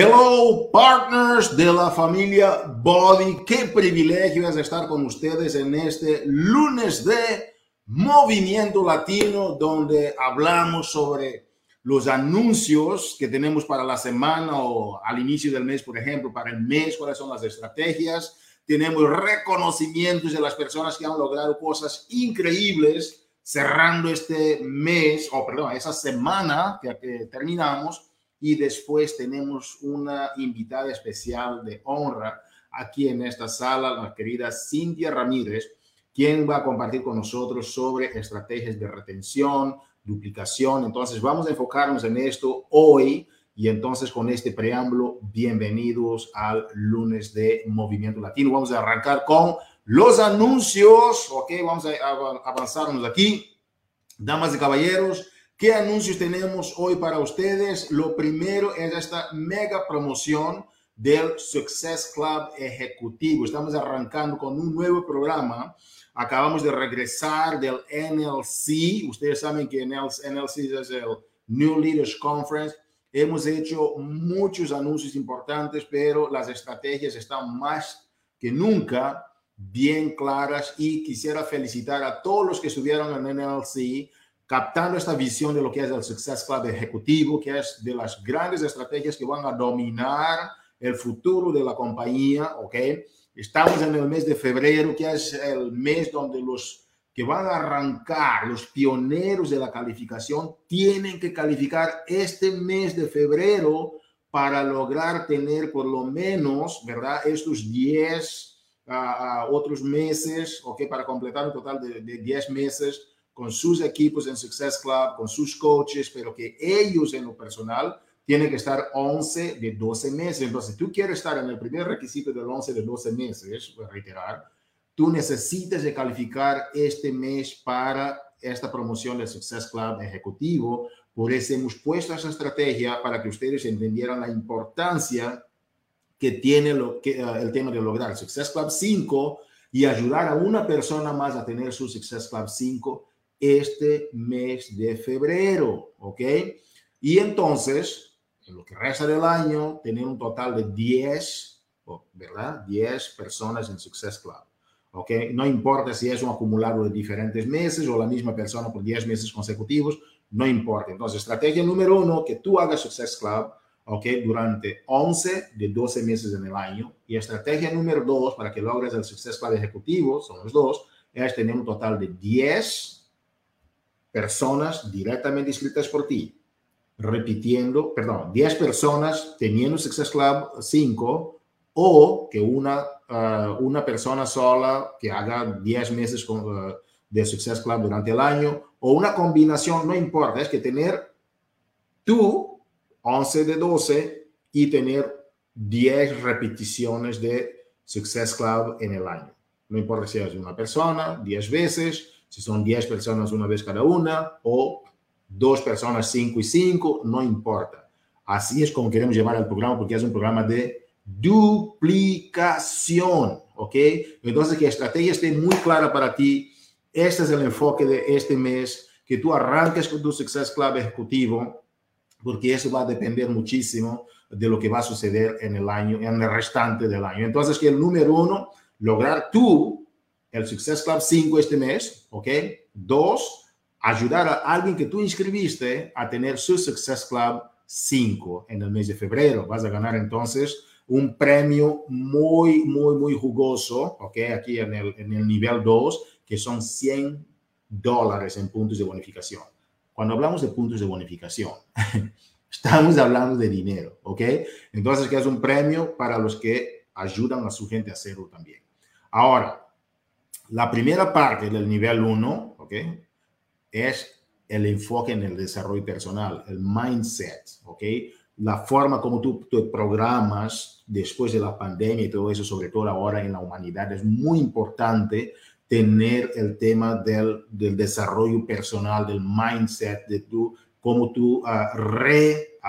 Hello, partners de la familia Body. Qué privilegio es estar con ustedes en este lunes de Movimiento Latino, donde hablamos sobre los anuncios que tenemos para la semana o al inicio del mes, por ejemplo, para el mes, cuáles son las estrategias. Tenemos reconocimientos de las personas que han logrado cosas increíbles cerrando este mes, o perdón, esa semana que, que terminamos y después tenemos una invitada especial de honra aquí en esta sala, la querida Cintia Ramírez, quien va a compartir con nosotros sobre estrategias de retención, duplicación. Entonces vamos a enfocarnos en esto hoy y entonces con este preámbulo, bienvenidos al lunes de Movimiento Latino. Vamos a arrancar con los anuncios, ok, vamos a avanzarnos aquí. Damas y caballeros, ¿Qué anuncios tenemos hoy para ustedes? Lo primero es esta mega promoción del Success Club Ejecutivo. Estamos arrancando con un nuevo programa. Acabamos de regresar del NLC. Ustedes saben que NLC es el New Leaders Conference. Hemos hecho muchos anuncios importantes, pero las estrategias están más que nunca bien claras y quisiera felicitar a todos los que estuvieron en NLC captando esta visión de lo que es el Success Club ejecutivo, que es de las grandes estrategias que van a dominar el futuro de la compañía, ¿ok? Estamos en el mes de febrero, que es el mes donde los que van a arrancar, los pioneros de la calificación, tienen que calificar este mes de febrero para lograr tener por lo menos, ¿verdad? Estos 10 ah, ah, otros meses, ¿ok? Para completar un total de, de 10 meses con sus equipos en Success Club, con sus coaches, pero que ellos en lo personal tienen que estar 11 de 12 meses. Entonces, tú quieres estar en el primer requisito del 11 de 12 meses, voy a reiterar, tú necesitas de calificar este mes para esta promoción del Success Club ejecutivo. Por eso hemos puesto esa estrategia para que ustedes entendieran la importancia que tiene lo, que, uh, el tema de lograr Success Club 5 y ayudar a una persona más a tener su Success Club 5 este mes de febrero, ¿ok? Y entonces, en lo que resta del año, tener un total de 10, ¿verdad? 10 personas en Success Club, ¿ok? No importa si es un acumulado de diferentes meses o la misma persona por 10 meses consecutivos, no importa. Entonces, estrategia número uno, que tú hagas Success Club, ¿ok? Durante 11 de 12 meses en el año. Y estrategia número dos, para que logres el Success Club ejecutivo, son los dos, es tener un total de 10 personas directamente inscritas por ti, repitiendo, perdón, 10 personas teniendo Success Club 5 o que una, uh, una persona sola que haga 10 meses con, uh, de Success Club durante el año o una combinación, no importa, es que tener tú 11 de 12 y tener 10 repeticiones de Success Club en el año. No importa si es una persona, 10 veces, si son 10 personas una vez cada una o dos personas 5 y 5, no importa. Así es como queremos llevar el programa porque es un programa de duplicación, ¿ok? Entonces, que la estrategia esté muy clara para ti. Este es el enfoque de este mes, que tú arranques con tu Success Club ejecutivo, porque eso va a depender muchísimo de lo que va a suceder en el año, en el restante del año. Entonces, que el número uno, lograr tú el Success Club 5 este mes, ¿ok? Dos, ayudar a alguien que tú inscribiste a tener su Success Club 5 en el mes de febrero. Vas a ganar entonces un premio muy, muy, muy jugoso, ¿ok? Aquí en el, en el nivel 2, que son 100 dólares en puntos de bonificación. Cuando hablamos de puntos de bonificación, estamos hablando de dinero, ¿ok? Entonces, que es un premio para los que ayudan a su gente a hacerlo también. Ahora, la primera parte del nivel 1, ¿ok? Es el enfoque en el desarrollo personal, el mindset, ¿ok? La forma como tú te programas después de la pandemia y todo eso, sobre todo ahora en la humanidad, es muy importante tener el tema del, del desarrollo personal, del mindset, de tú, cómo tú uh,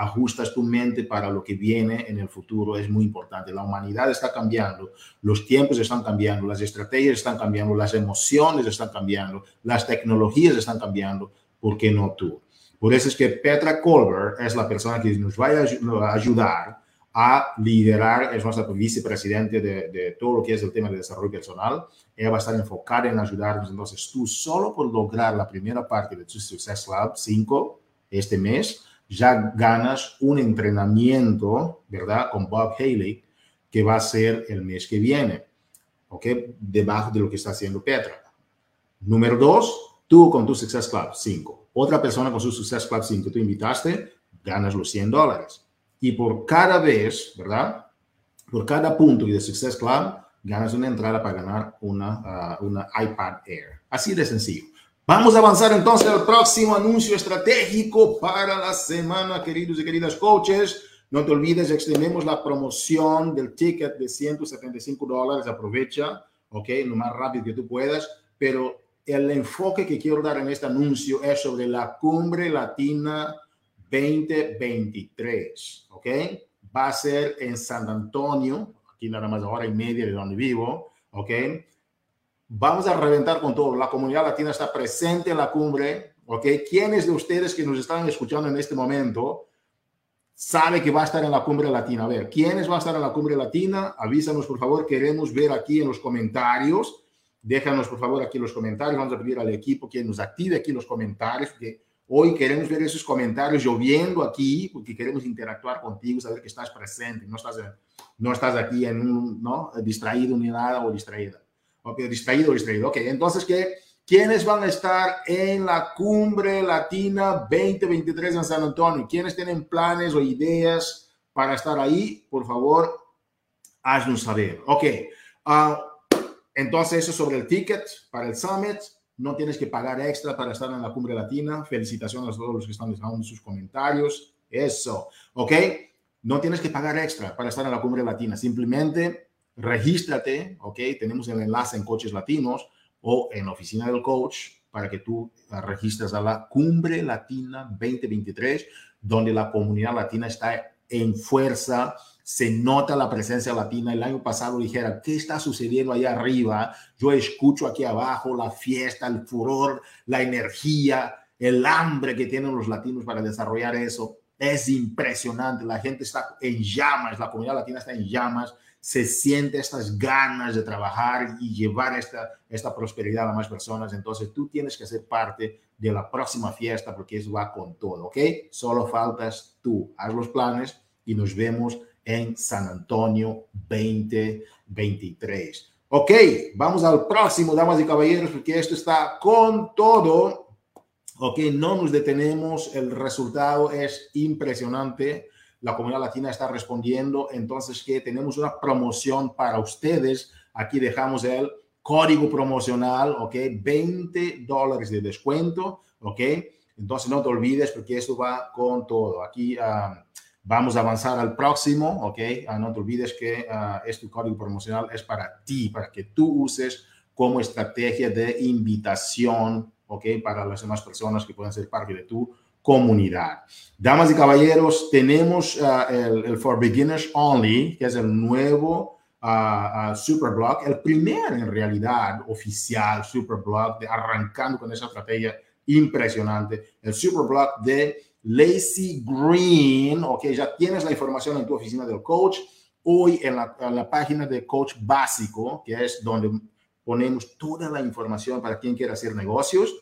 reajustas tu mente para lo que viene en el futuro es muy importante. La humanidad está cambiando, los tiempos están cambiando, las estrategias están cambiando, las emociones están cambiando, las tecnologías están cambiando. ¿Por qué no tú? Por eso es que Petra Colbert es la persona que nos va a ayudar a liderar, es nuestra vicepresidente de, de, todo lo que es el tema de desarrollo personal. Ella va a estar enfocada en ayudarnos. Entonces, tú solo por lograr la primera parte de tu Success Lab 5 este mes, ya ganas un entrenamiento, ¿verdad? Con Bob Haley, que va a ser el mes que viene, ¿ok? Debajo de lo que está haciendo Petra. Número dos, tú con tu Success Club 5. Otra persona con su Success Club 5 tú invitaste, ganas los 100 dólares. Y por cada vez, ¿verdad? Por cada punto de Success Club, ganas una entrada para ganar una, ah, una iPad Air. Así de sencillo. Vamos a avanzar entonces al próximo anuncio estratégico para la semana, queridos y queridas coaches. No te olvides, extendemos la promoción del ticket de 175 dólares. Aprovecha, ¿ok? Lo más rápido que tú puedas. Pero el enfoque que quiero dar en este anuncio es sobre la cumbre latina 2023, ¿ok? Va a ser en San Antonio, aquí nada más hora y media de donde vivo, ¿ok? Vamos a reventar con todo. La comunidad latina está presente en la cumbre, ¿ok? ¿Quiénes de ustedes que nos están escuchando en este momento sabe que va a estar en la cumbre latina? A ver, ¿quiénes van a estar en la cumbre latina? Avísanos, por favor. Queremos ver aquí en los comentarios. Déjanos, por favor, aquí los comentarios. Vamos a pedir al equipo que nos active aquí los comentarios, porque Hoy queremos ver esos comentarios lloviendo aquí, porque queremos interactuar contigo, saber que estás presente, no estás, no estás aquí en un, ¿no? distraído ni nada o distraída. Ok, distraído distraído. Ok, entonces, ¿qué? ¿quiénes van a estar en la cumbre latina 2023 en San Antonio? ¿Quiénes tienen planes o ideas para estar ahí? Por favor, haznos saber. Ok, uh, entonces eso sobre el ticket para el summit no tienes que pagar extra para estar en la cumbre latina. Felicitaciones a todos los que están dejando sus comentarios. Eso, ¿ok? No tienes que pagar extra para estar en la cumbre latina. Simplemente regístrate, ¿ok? Tenemos el enlace en Coaches Latinos o en oficina del coach para que tú registres a la cumbre latina 2023, donde la comunidad latina está en fuerza se nota la presencia latina. El año pasado dijera, ¿qué está sucediendo allá arriba? Yo escucho aquí abajo la fiesta, el furor, la energía, el hambre que tienen los latinos para desarrollar eso. Es impresionante. La gente está en llamas, la comunidad latina está en llamas. Se siente estas ganas de trabajar y llevar esta, esta prosperidad a más personas. Entonces tú tienes que ser parte de la próxima fiesta porque eso va con todo, ¿ok? Solo faltas tú. Haz los planes y nos vemos en San Antonio 2023. Ok, vamos al próximo, damas y caballeros, porque esto está con todo. Ok, no nos detenemos, el resultado es impresionante. La comunidad latina está respondiendo, entonces que tenemos una promoción para ustedes. Aquí dejamos el código promocional, ok, 20 dólares de descuento, ok. Entonces no te olvides porque esto va con todo. Aquí uh, Vamos a avanzar al próximo, ¿ok? Ah, no te olvides que uh, este código promocional es para ti, para que tú uses como estrategia de invitación, ¿ok? Para las demás personas que puedan ser parte de tu comunidad. Damas y caballeros, tenemos uh, el, el, For Beginners Only, que es el nuevo uh, Superblog, el primer en realidad oficial Superblog, de, arrancando con esa estrategia impresionante, el Superblog de Lazy Green, ok, ya tienes la información en tu oficina del coach. Hoy en la, en la, página de Coach Básico, que es donde ponemos toda la información para quien quiera hacer negocios.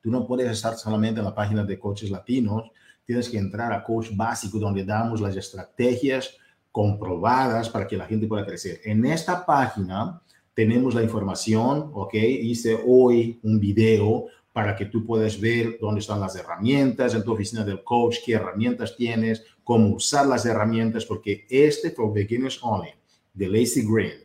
Tú no puedes estar solamente en la página de Coaches Latinos, tienes que entrar a Coach Básico, donde damos las estrategias comprobadas para que la gente pueda crecer. En esta página tenemos la información, ok, hice hoy un video para que tú puedas ver dónde están las herramientas en tu oficina del coach, qué herramientas tienes, cómo usar las herramientas, porque este For Beginners Only de Lazy Green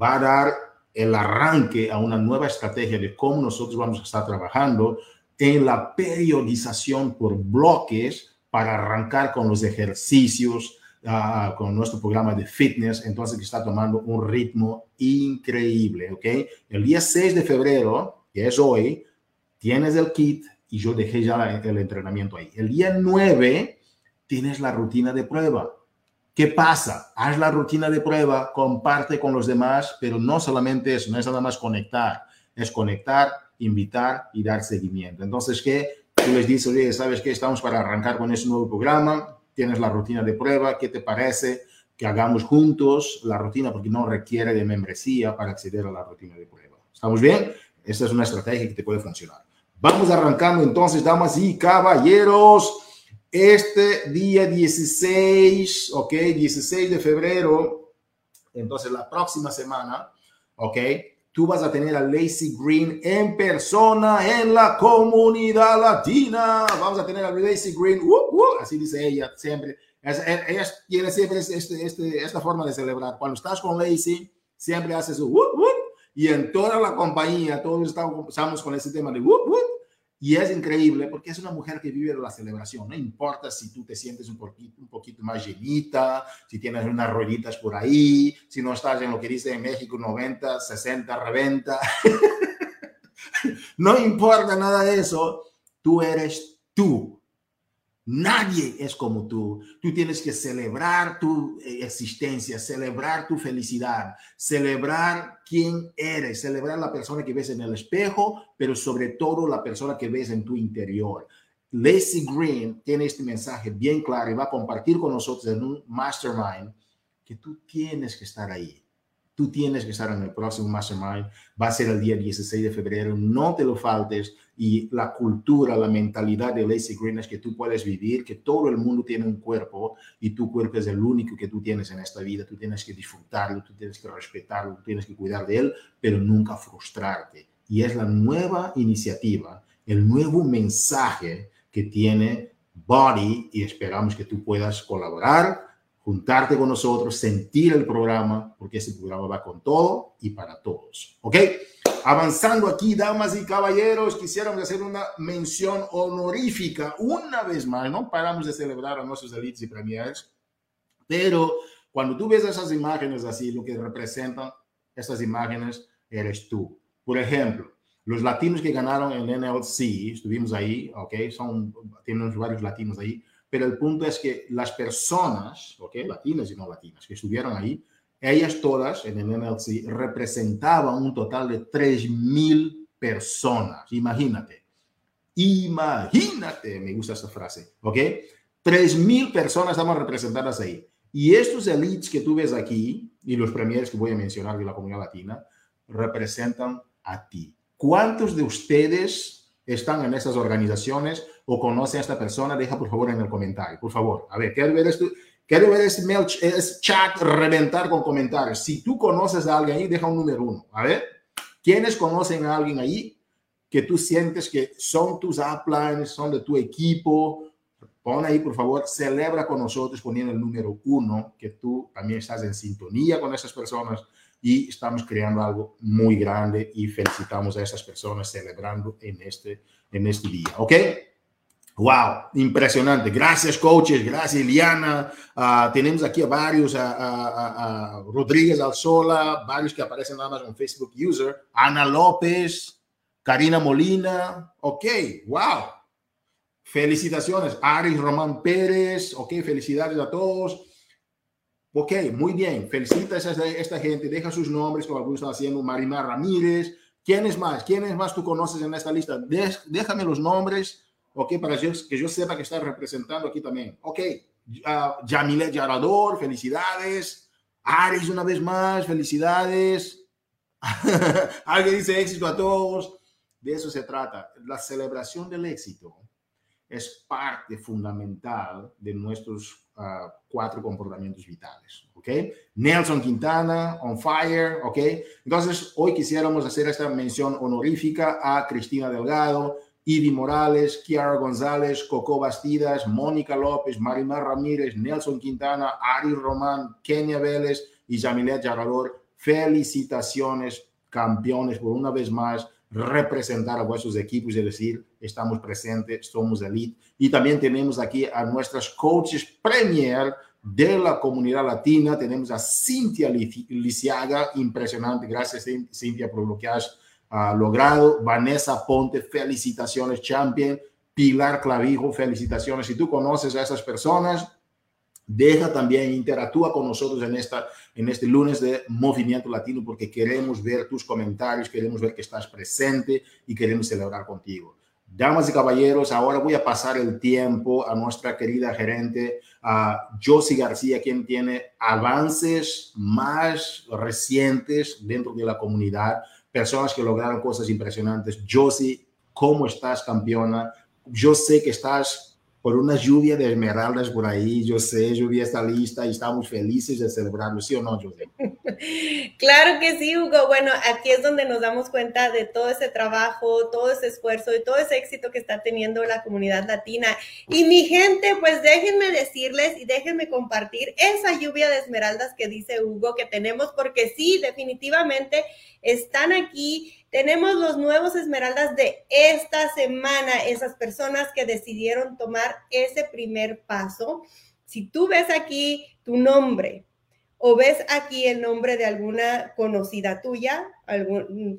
va a dar el arranque a una nueva estrategia de cómo nosotros vamos a estar trabajando en la periodización por bloques para arrancar con los ejercicios, uh, con nuestro programa de fitness, entonces que está tomando un ritmo increíble, ¿ok? El día 6 de febrero, que es hoy, tienes el kit y yo dejé ya el entrenamiento ahí. El día 9 tienes la rutina de prueba. ¿Qué pasa? Haz la rutina de prueba, comparte con los demás, pero no solamente eso, no es nada más conectar, es conectar, invitar y dar seguimiento. Entonces, ¿qué? Tú les dices, oye, ¿sabes qué? Estamos para arrancar con ese nuevo programa. tienes la rutina de prueba, ¿qué te parece que hagamos juntos la rutina? Porque no requiere de membresía para acceder a la rutina de prueba. ¿Estamos bien? Esta es una estrategia que te puede funcionar. Vamos arrancando entonces, damas y caballeros. Este día 16, ok, 16 de febrero, entonces la próxima semana, ok, tú vas a tener a Lacey Green en persona en la comunidad latina. Vamos a tener a Lacey Green, uh, uh, así dice ella siempre. Ella tiene siempre este, este, esta forma de celebrar. Cuando estás con Lacey, siempre haces su uh, y en toda la compañía, todos estamos con ese tema de y es increíble porque es una mujer que vive la celebración. No importa si tú te sientes un poquito, un poquito más llenita, si tienes unas rueditas por ahí, si no estás en lo que dice en México 90, 60, reventa. no importa nada de eso. Tú eres tú. Nadie es como tú. Tú tienes que celebrar tu eh, existencia, celebrar tu felicidad, celebrar quién eres, celebrar la persona que ves en el espejo, pero sobre todo la persona que ves en tu interior. Lacey Green tiene este mensaje bien claro y va a compartir con nosotros en un mastermind que tú tienes que estar ahí. Tú tienes que estar en el próximo Mastermind. Va a ser el día 16 de febrero. No te lo faltes. Y la cultura, la mentalidad de Lacey Green es que tú puedes vivir, que todo el mundo tiene un cuerpo y tu cuerpo es el único que tú tienes en esta vida. Tú tienes que disfrutarlo, tú tienes que respetarlo, tú tienes que cuidar de él, pero nunca frustrarte. Y es la nueva iniciativa, el nuevo mensaje que tiene Body y esperamos que tú puedas colaborar juntarte con nosotros, sentir el programa, porque ese programa va con todo y para todos. ¿Ok? Avanzando aquí, damas y caballeros, quisiéramos hacer una mención honorífica una vez más. No paramos de celebrar a nuestros elites y premiers, pero cuando tú ves esas imágenes así, lo que representan esas imágenes eres tú. Por ejemplo, los latinos que ganaron en NLC, estuvimos ahí, ¿ok? Son, tenemos varios latinos ahí pero el punto es que las personas, ¿ok? Latinas y no latinas, que estuvieron ahí, ellas todas en el NLC representaban un total de 3.000 personas. Imagínate. Imagínate, me gusta esta frase, ¿ok? 3.000 personas estaban representadas ahí. Y estos elites que tú ves aquí, y los premiers que voy a mencionar de la comunidad latina, representan a ti. ¿Cuántos de ustedes están en esas organizaciones o conocen a esta persona, deja por favor en el comentario, por favor. A ver, quiero ver esto. Quiero ver ese, ese chat reventar con comentarios. Si tú conoces a alguien ahí, deja un número uno. A ver, ¿quiénes conocen a alguien ahí que tú sientes que son tus uplines, son de tu equipo? Pon ahí, por favor, celebra con nosotros poniendo el número uno, que tú también estás en sintonía con esas personas y estamos creando algo muy grande y felicitamos a esas personas celebrando en este, en este día. ¿Ok? Wow, impresionante. Gracias, coaches. Gracias, Eliana. Uh, tenemos aquí a varios, a, a, Rodríguez Alzola, varios que aparecen nada más en Facebook User. Ana López, Karina Molina. Ok, wow. Felicitaciones. Aris Román Pérez. Ok, felicidades a todos. Ok, muy bien. Felicita a esta, gente. Deja sus nombres, como algunos están haciendo. Marimar Ramírez. ¿Quiénes más? ¿Quiénes más tú conoces en esta lista? déjame los nombres, ok, para que yo sepa que está representando aquí también. Ok, uh, Yamilet Yarador, felicidades. Aris, una vez más, felicidades. Alguien dice éxito a todos. De eso se trata. La celebración del éxito es parte fundamental de nuestros uh, cuatro comportamientos vitales, ¿ok? Nelson Quintana, on fire, ¿ok? Entonces, hoy quisiéramos hacer esta mención honorífica a Cristina Delgado, Ivy Morales, Kiara González, Coco Bastidas, Mónica López, Marimar Ramírez, Nelson Quintana, Ari Román, Kenia Vélez y Jamilet Yarador. Felicitaciones, campeones, por una vez más representar a vuestros equipos y decir, estamos presentes, somos elite. Y también tenemos aquí a nuestras coaches premier de la comunidad latina. Tenemos a Cintia Lisiaga, impresionante. Gracias, Cintia, por lo que has uh, logrado. Vanessa Ponte, felicitaciones, champion. Pilar Clavijo, felicitaciones. Si tú conoces a esas personas, deja también, interactúa con nosotros en, esta, en este lunes de Movimiento Latino porque queremos ver tus comentarios, queremos ver que estás presente y queremos celebrar contigo. Damas y caballeros, ahora voy a pasar el tiempo a nuestra querida gerente, a Josie García, quien tiene avances más recientes dentro de la comunidad, personas que lograron cosas impresionantes. Josie, ¿cómo estás, campeona? Yo sé que estás por una lluvia de esmeraldas por ahí. Yo sé, lluvia está lista y estamos felices de celebrarlo, ¿sí o no, José? claro que sí, Hugo. Bueno, aquí es donde nos damos cuenta de todo ese trabajo, todo ese esfuerzo y todo ese éxito que está teniendo la comunidad latina. Y mi gente, pues déjenme decirles y déjenme compartir esa lluvia de esmeraldas que dice Hugo que tenemos, porque sí, definitivamente están aquí tenemos los nuevos Esmeraldas de esta semana, esas personas que decidieron tomar ese primer paso. Si tú ves aquí tu nombre o ves aquí el nombre de alguna conocida tuya,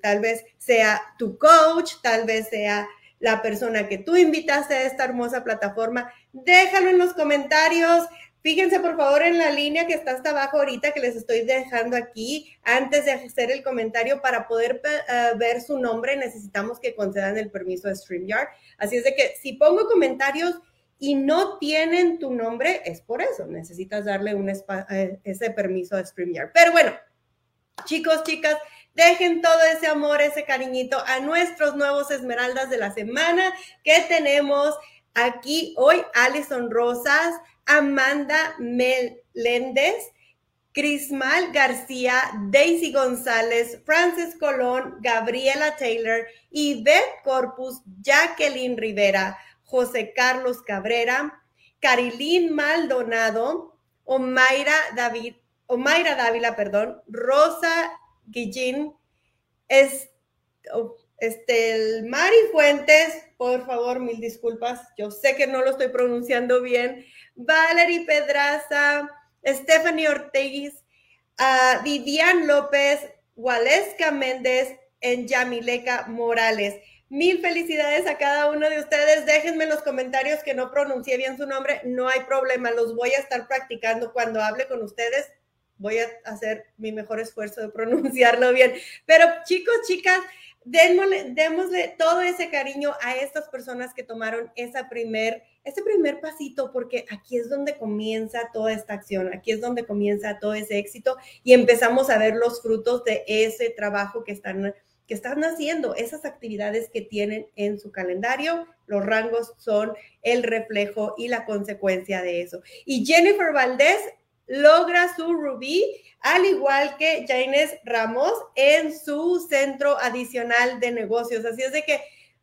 tal vez sea tu coach, tal vez sea la persona que tú invitaste a esta hermosa plataforma, déjalo en los comentarios. Fíjense por favor en la línea que está hasta abajo ahorita que les estoy dejando aquí. Antes de hacer el comentario para poder eh, ver su nombre necesitamos que concedan el permiso de StreamYard. Así es de que si pongo comentarios y no tienen tu nombre, es por eso. Necesitas darle eh, ese permiso a StreamYard. Pero bueno, chicos, chicas, dejen todo ese amor, ese cariñito a nuestros nuevos esmeraldas de la semana que tenemos aquí hoy. Alison Rosas. Amanda Meléndez, Crismal García, Daisy González, Francis Colón, Gabriela Taylor, Yvette Corpus, Jacqueline Rivera, José Carlos Cabrera, Carilín Maldonado, Omaira David, Omaira Dávila, perdón, Rosa Guillín, Estel Mari Fuentes, por favor, mil disculpas, yo sé que no lo estoy pronunciando bien, Valerie Pedraza, Stephanie Ortiz, uh, Vivian López, Waleska Méndez, en Yamileca Morales. Mil felicidades a cada uno de ustedes. Déjenme en los comentarios que no pronuncié bien su nombre. No hay problema, los voy a estar practicando cuando hable con ustedes. Voy a hacer mi mejor esfuerzo de pronunciarlo bien. Pero chicos, chicas, démosle, démosle todo ese cariño a estas personas que tomaron esa primer, ese primer pasito, porque aquí es donde comienza toda esta acción, aquí es donde comienza todo ese éxito y empezamos a ver los frutos de ese trabajo que están que están haciendo, esas actividades que tienen en su calendario, los rangos son el reflejo y la consecuencia de eso. Y Jennifer Valdés logra su rubí, al igual que Jaines Ramos en su centro adicional de negocios. Así es de que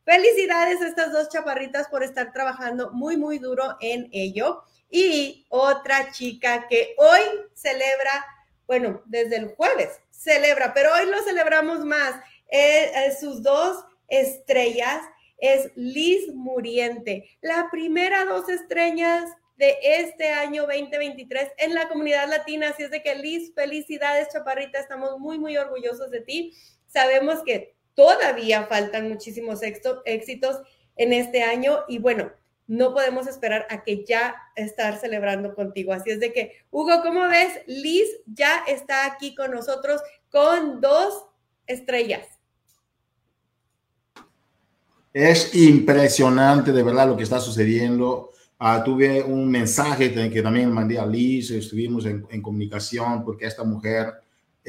felicidades a estas dos chaparritas por estar trabajando muy, muy duro en ello. Y otra chica que hoy celebra, bueno, desde el jueves celebra, pero hoy lo celebramos más. Eh, eh, sus dos estrellas es Liz Muriente, la primera dos estrellas de este año 2023 en la comunidad latina. Así es de que Liz, felicidades, Chaparrita, estamos muy, muy orgullosos de ti. Sabemos que todavía faltan muchísimos éxitos en este año y bueno, no podemos esperar a que ya estar celebrando contigo. Así es de que, Hugo, ¿cómo ves? Liz ya está aquí con nosotros con dos estrellas. Es impresionante de verdad lo que está sucediendo. Uh, tuve un mensaje que también mandé a Liz, estuvimos en, comunicación porque esta mujer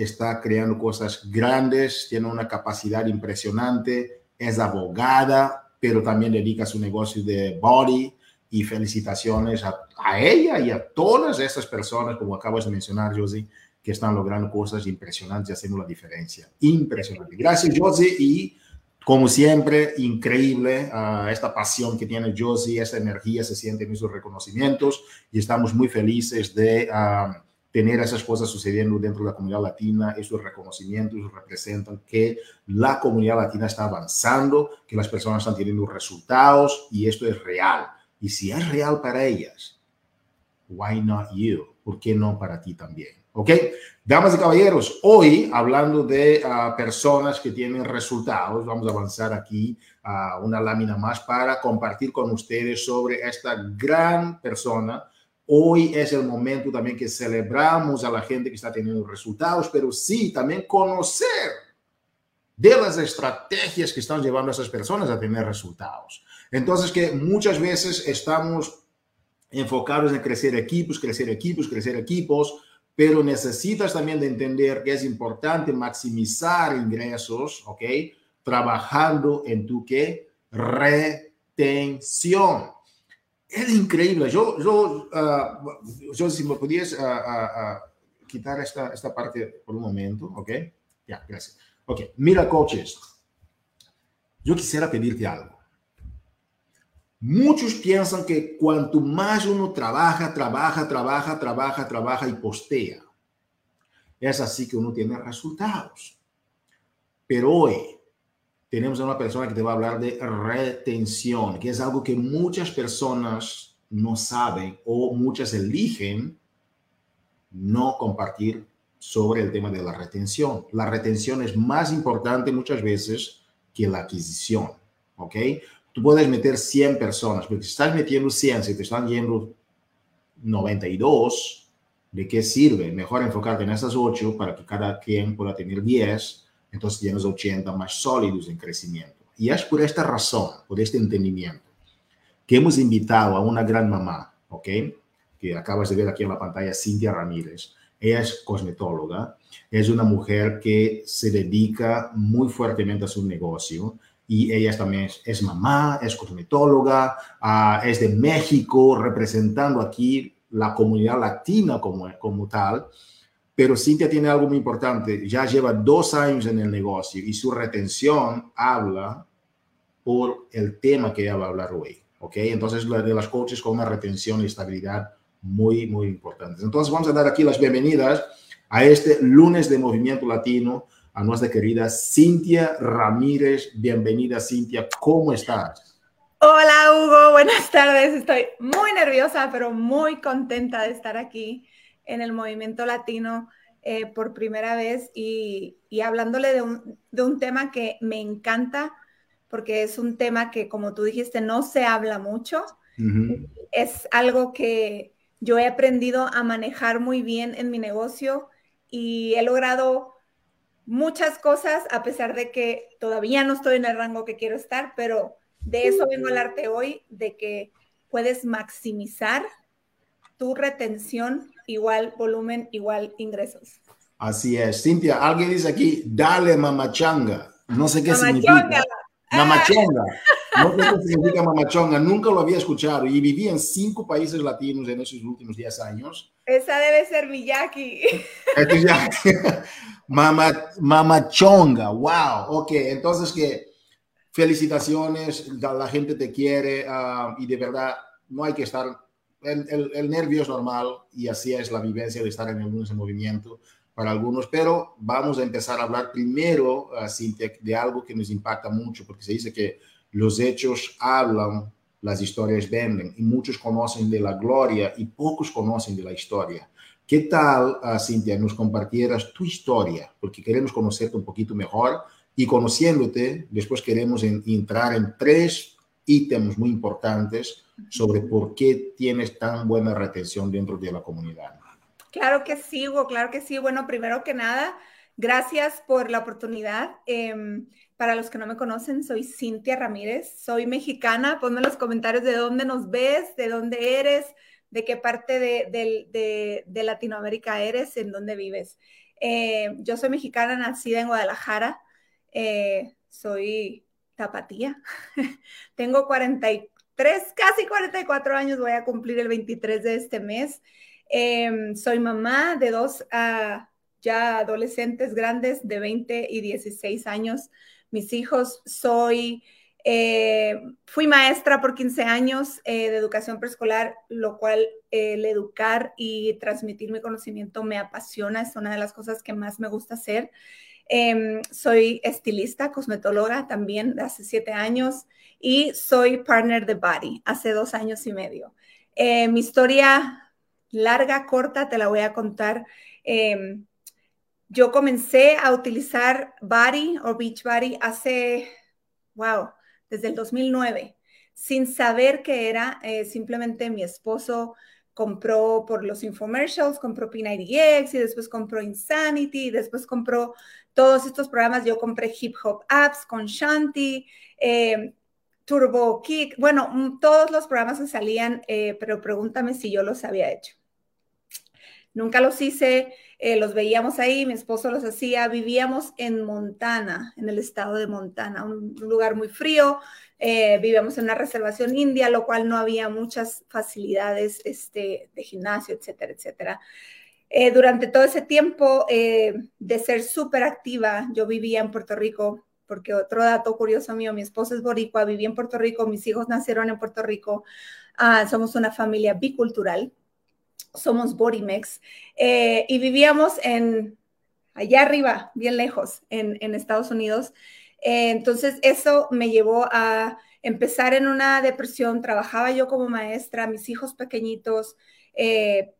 está creando cosas grandes, tiene una capacidad impresionante, es abogada, pero también dedica su negocio de body y felicitaciones a, ella y a todas estas personas, como acabas de mencionar, Josie, que están logrando cosas impresionantes y haciendo la diferencia. Impresionante. Gracias, Josie, y como siempre, increíble uh, esta pasión que tiene Josie, esta energía se siente en esos reconocimientos y estamos muy felices de uh, tener esas cosas sucediendo dentro de la comunidad latina. Esos reconocimientos representan que la comunidad latina está avanzando, que las personas están teniendo resultados y esto es real. Y si es real para ellas, why not you? ¿Por qué no para ti también? ¿Ok? Damas y caballeros, hoy hablando de uh, personas que tienen resultados, vamos a avanzar aquí a una lámina más para compartir con ustedes sobre esta gran persona. Hoy es el momento también que celebramos a la gente que está teniendo resultados, pero sí también conocer de las estrategias que están llevando a esas personas a tener resultados. Entonces, que muchas veces estamos enfocados en crecer equipos, crecer equipos, crecer equipos, pero necesitas también de entender que es importante maximizar ingresos, ¿ok? Trabajando en tu qué? Retención. Es increíble. Yo, yo, uh, yo si me pudieras uh, uh, quitar esta, esta parte por un momento, ¿ok? Ya, gracias. Ok, mira, coaches. Yo quisiera pedirte algo. Muchos piensan que cuanto más uno trabaja, trabaja, trabaja, trabaja, trabaja y postea, es así que uno tiene resultados. Pero hoy tenemos a una persona que te va a hablar de retención, que es algo que muchas personas no saben o muchas eligen no compartir sobre el tema de la retención. La retención es más importante muchas veces que la adquisición, ¿ok? tú puedes meter 100 personas, porque si estás metiendo 100, si te están yendo 92, ¿de qué sirve? Mejor enfocarte en esas 8 para que cada quien pueda tener 10, entonces tienes 80 más sólidos en crecimiento. Y es por esta razón, por este entendimiento, que hemos invitado a una gran mamá, ¿ok? Que acabas de ver aquí en la pantalla, Cintia Ramírez. Ella es cosmetóloga, es una mujer que se dedica muy fuertemente a su negocio y ella también es, mamá, es cosmetóloga, uh, es de México, representando aquí la comunidad latina como, como tal. Pero Cintia tiene algo muy importante, ya lleva dos años en el negocio y su retención habla por el tema que ella va a hablar hoy. ¿ok? Entonces, la de las coaches con una retención y estabilidad muy, muy importantes. Entonces, vamos a dar aquí las bienvenidas a este lunes de Movimiento Latino a nuestra querida Cintia Ramírez. Bienvenida, Cintia. ¿Cómo estás? Hola, Hugo. Buenas tardes. Estoy muy nerviosa, pero muy contenta de estar aquí en el movimiento latino eh, por primera vez y, hablándole de un, de un tema que me encanta porque es un tema que, como tú dijiste, no se habla mucho. Es algo que yo he aprendido a manejar muy bien en mi negocio y he logrado muchas cosas, a pesar de que todavía no estoy en el rango que quiero estar, pero de eso vengo a hablarte hoy, de que puedes maximizar tu retención igual volumen, igual ingresos. Así es. Cintia, alguien dice aquí, dale mamachanga. No sé qué significa. Mamachonga. No sé qué significa mamachonga. Nunca lo había escuchado y viví en cinco países latinos en esos últimos 10 años. Esa debe ser Miyaki. Mama, mamachonga, wow. Ok, entonces que felicitaciones, la, gente te quiere ah, y de verdad no hay que estar, el, nervio es normal y así es la vivencia de estar en el lunes en movimiento para algunos, pero vamos a empezar a hablar primero, uh, de algo que nos impacta mucho, porque se dice que los hechos hablan, las historias venden, y muchos conocen de la gloria y pocos conocen de la historia. ¿Qué tal, uh, Cintia, nos compartieras tu historia? Porque queremos conocerte un poquito mejor y conociéndote, después queremos entrar en tres ítems muy importantes sobre por qué tienes tan buena retención dentro de la comunidad. Claro que sí, Hugo, claro que sí. Bueno, primero que nada, gracias por la oportunidad. Em, para los que no me conocen, soy Cintia Ramírez, soy mexicana. Ponme en los comentarios de dónde nos ves, de dónde eres, de qué parte de, Latinoamérica eres, en dónde vives. Eh, yo soy mexicana, nacida en Guadalajara, eh, soy tapatía, tengo 43, casi 44 años, voy a cumplir el 23 de este mes. Em, soy mamá de dos ah, ya adolescentes grandes de 20 y 16 años. Mis hijos, soy eh, fui maestra por 15 años eh, de educación preescolar, lo cual el educar y transmitir mi conocimiento me apasiona, es una de las cosas que más me gusta hacer. Em, soy estilista, cosmetóloga también de hace siete años y soy partner de Body hace dos años y medio. Eh, mi historia larga, corta, te la voy a contar. Em, yo comencé a utilizar Body o Beach Body hace, wow, desde el 2009, sin saber qué era, eh, simplemente mi esposo compró por los infomercials, compró P90X y después compró Insanity, y después compró todos estos programas. Yo compré Hip Hop Apps con Shanti, eh, Turbo Kick, bueno, mm, todos los programas que salían, eh, pero pregúntame si yo los había hecho. Nunca los hice, eh, los veíamos ahí, mi esposo los hacía, vivíamos en Montana, en el estado de Montana, un lugar muy frío, vivíamos en una reservación india, lo cual no había muchas facilidades este, de gimnasio, etcétera, etcétera. Eh, durante todo ese tiempo de ser súper activa, yo vivía en Puerto Rico, porque otro dato curioso mío, mi esposo es boricua, viví en Puerto Rico, mis hijos nacieron en Puerto Rico, ah, somos una familia bicultural somos Bodymex, eh, y vivíamos en allá arriba, bien lejos, en, Estados Unidos. Eh, entonces, eso me llevó a empezar en una depresión. Trabajaba yo como maestra, mis hijos pequeñitos, eh,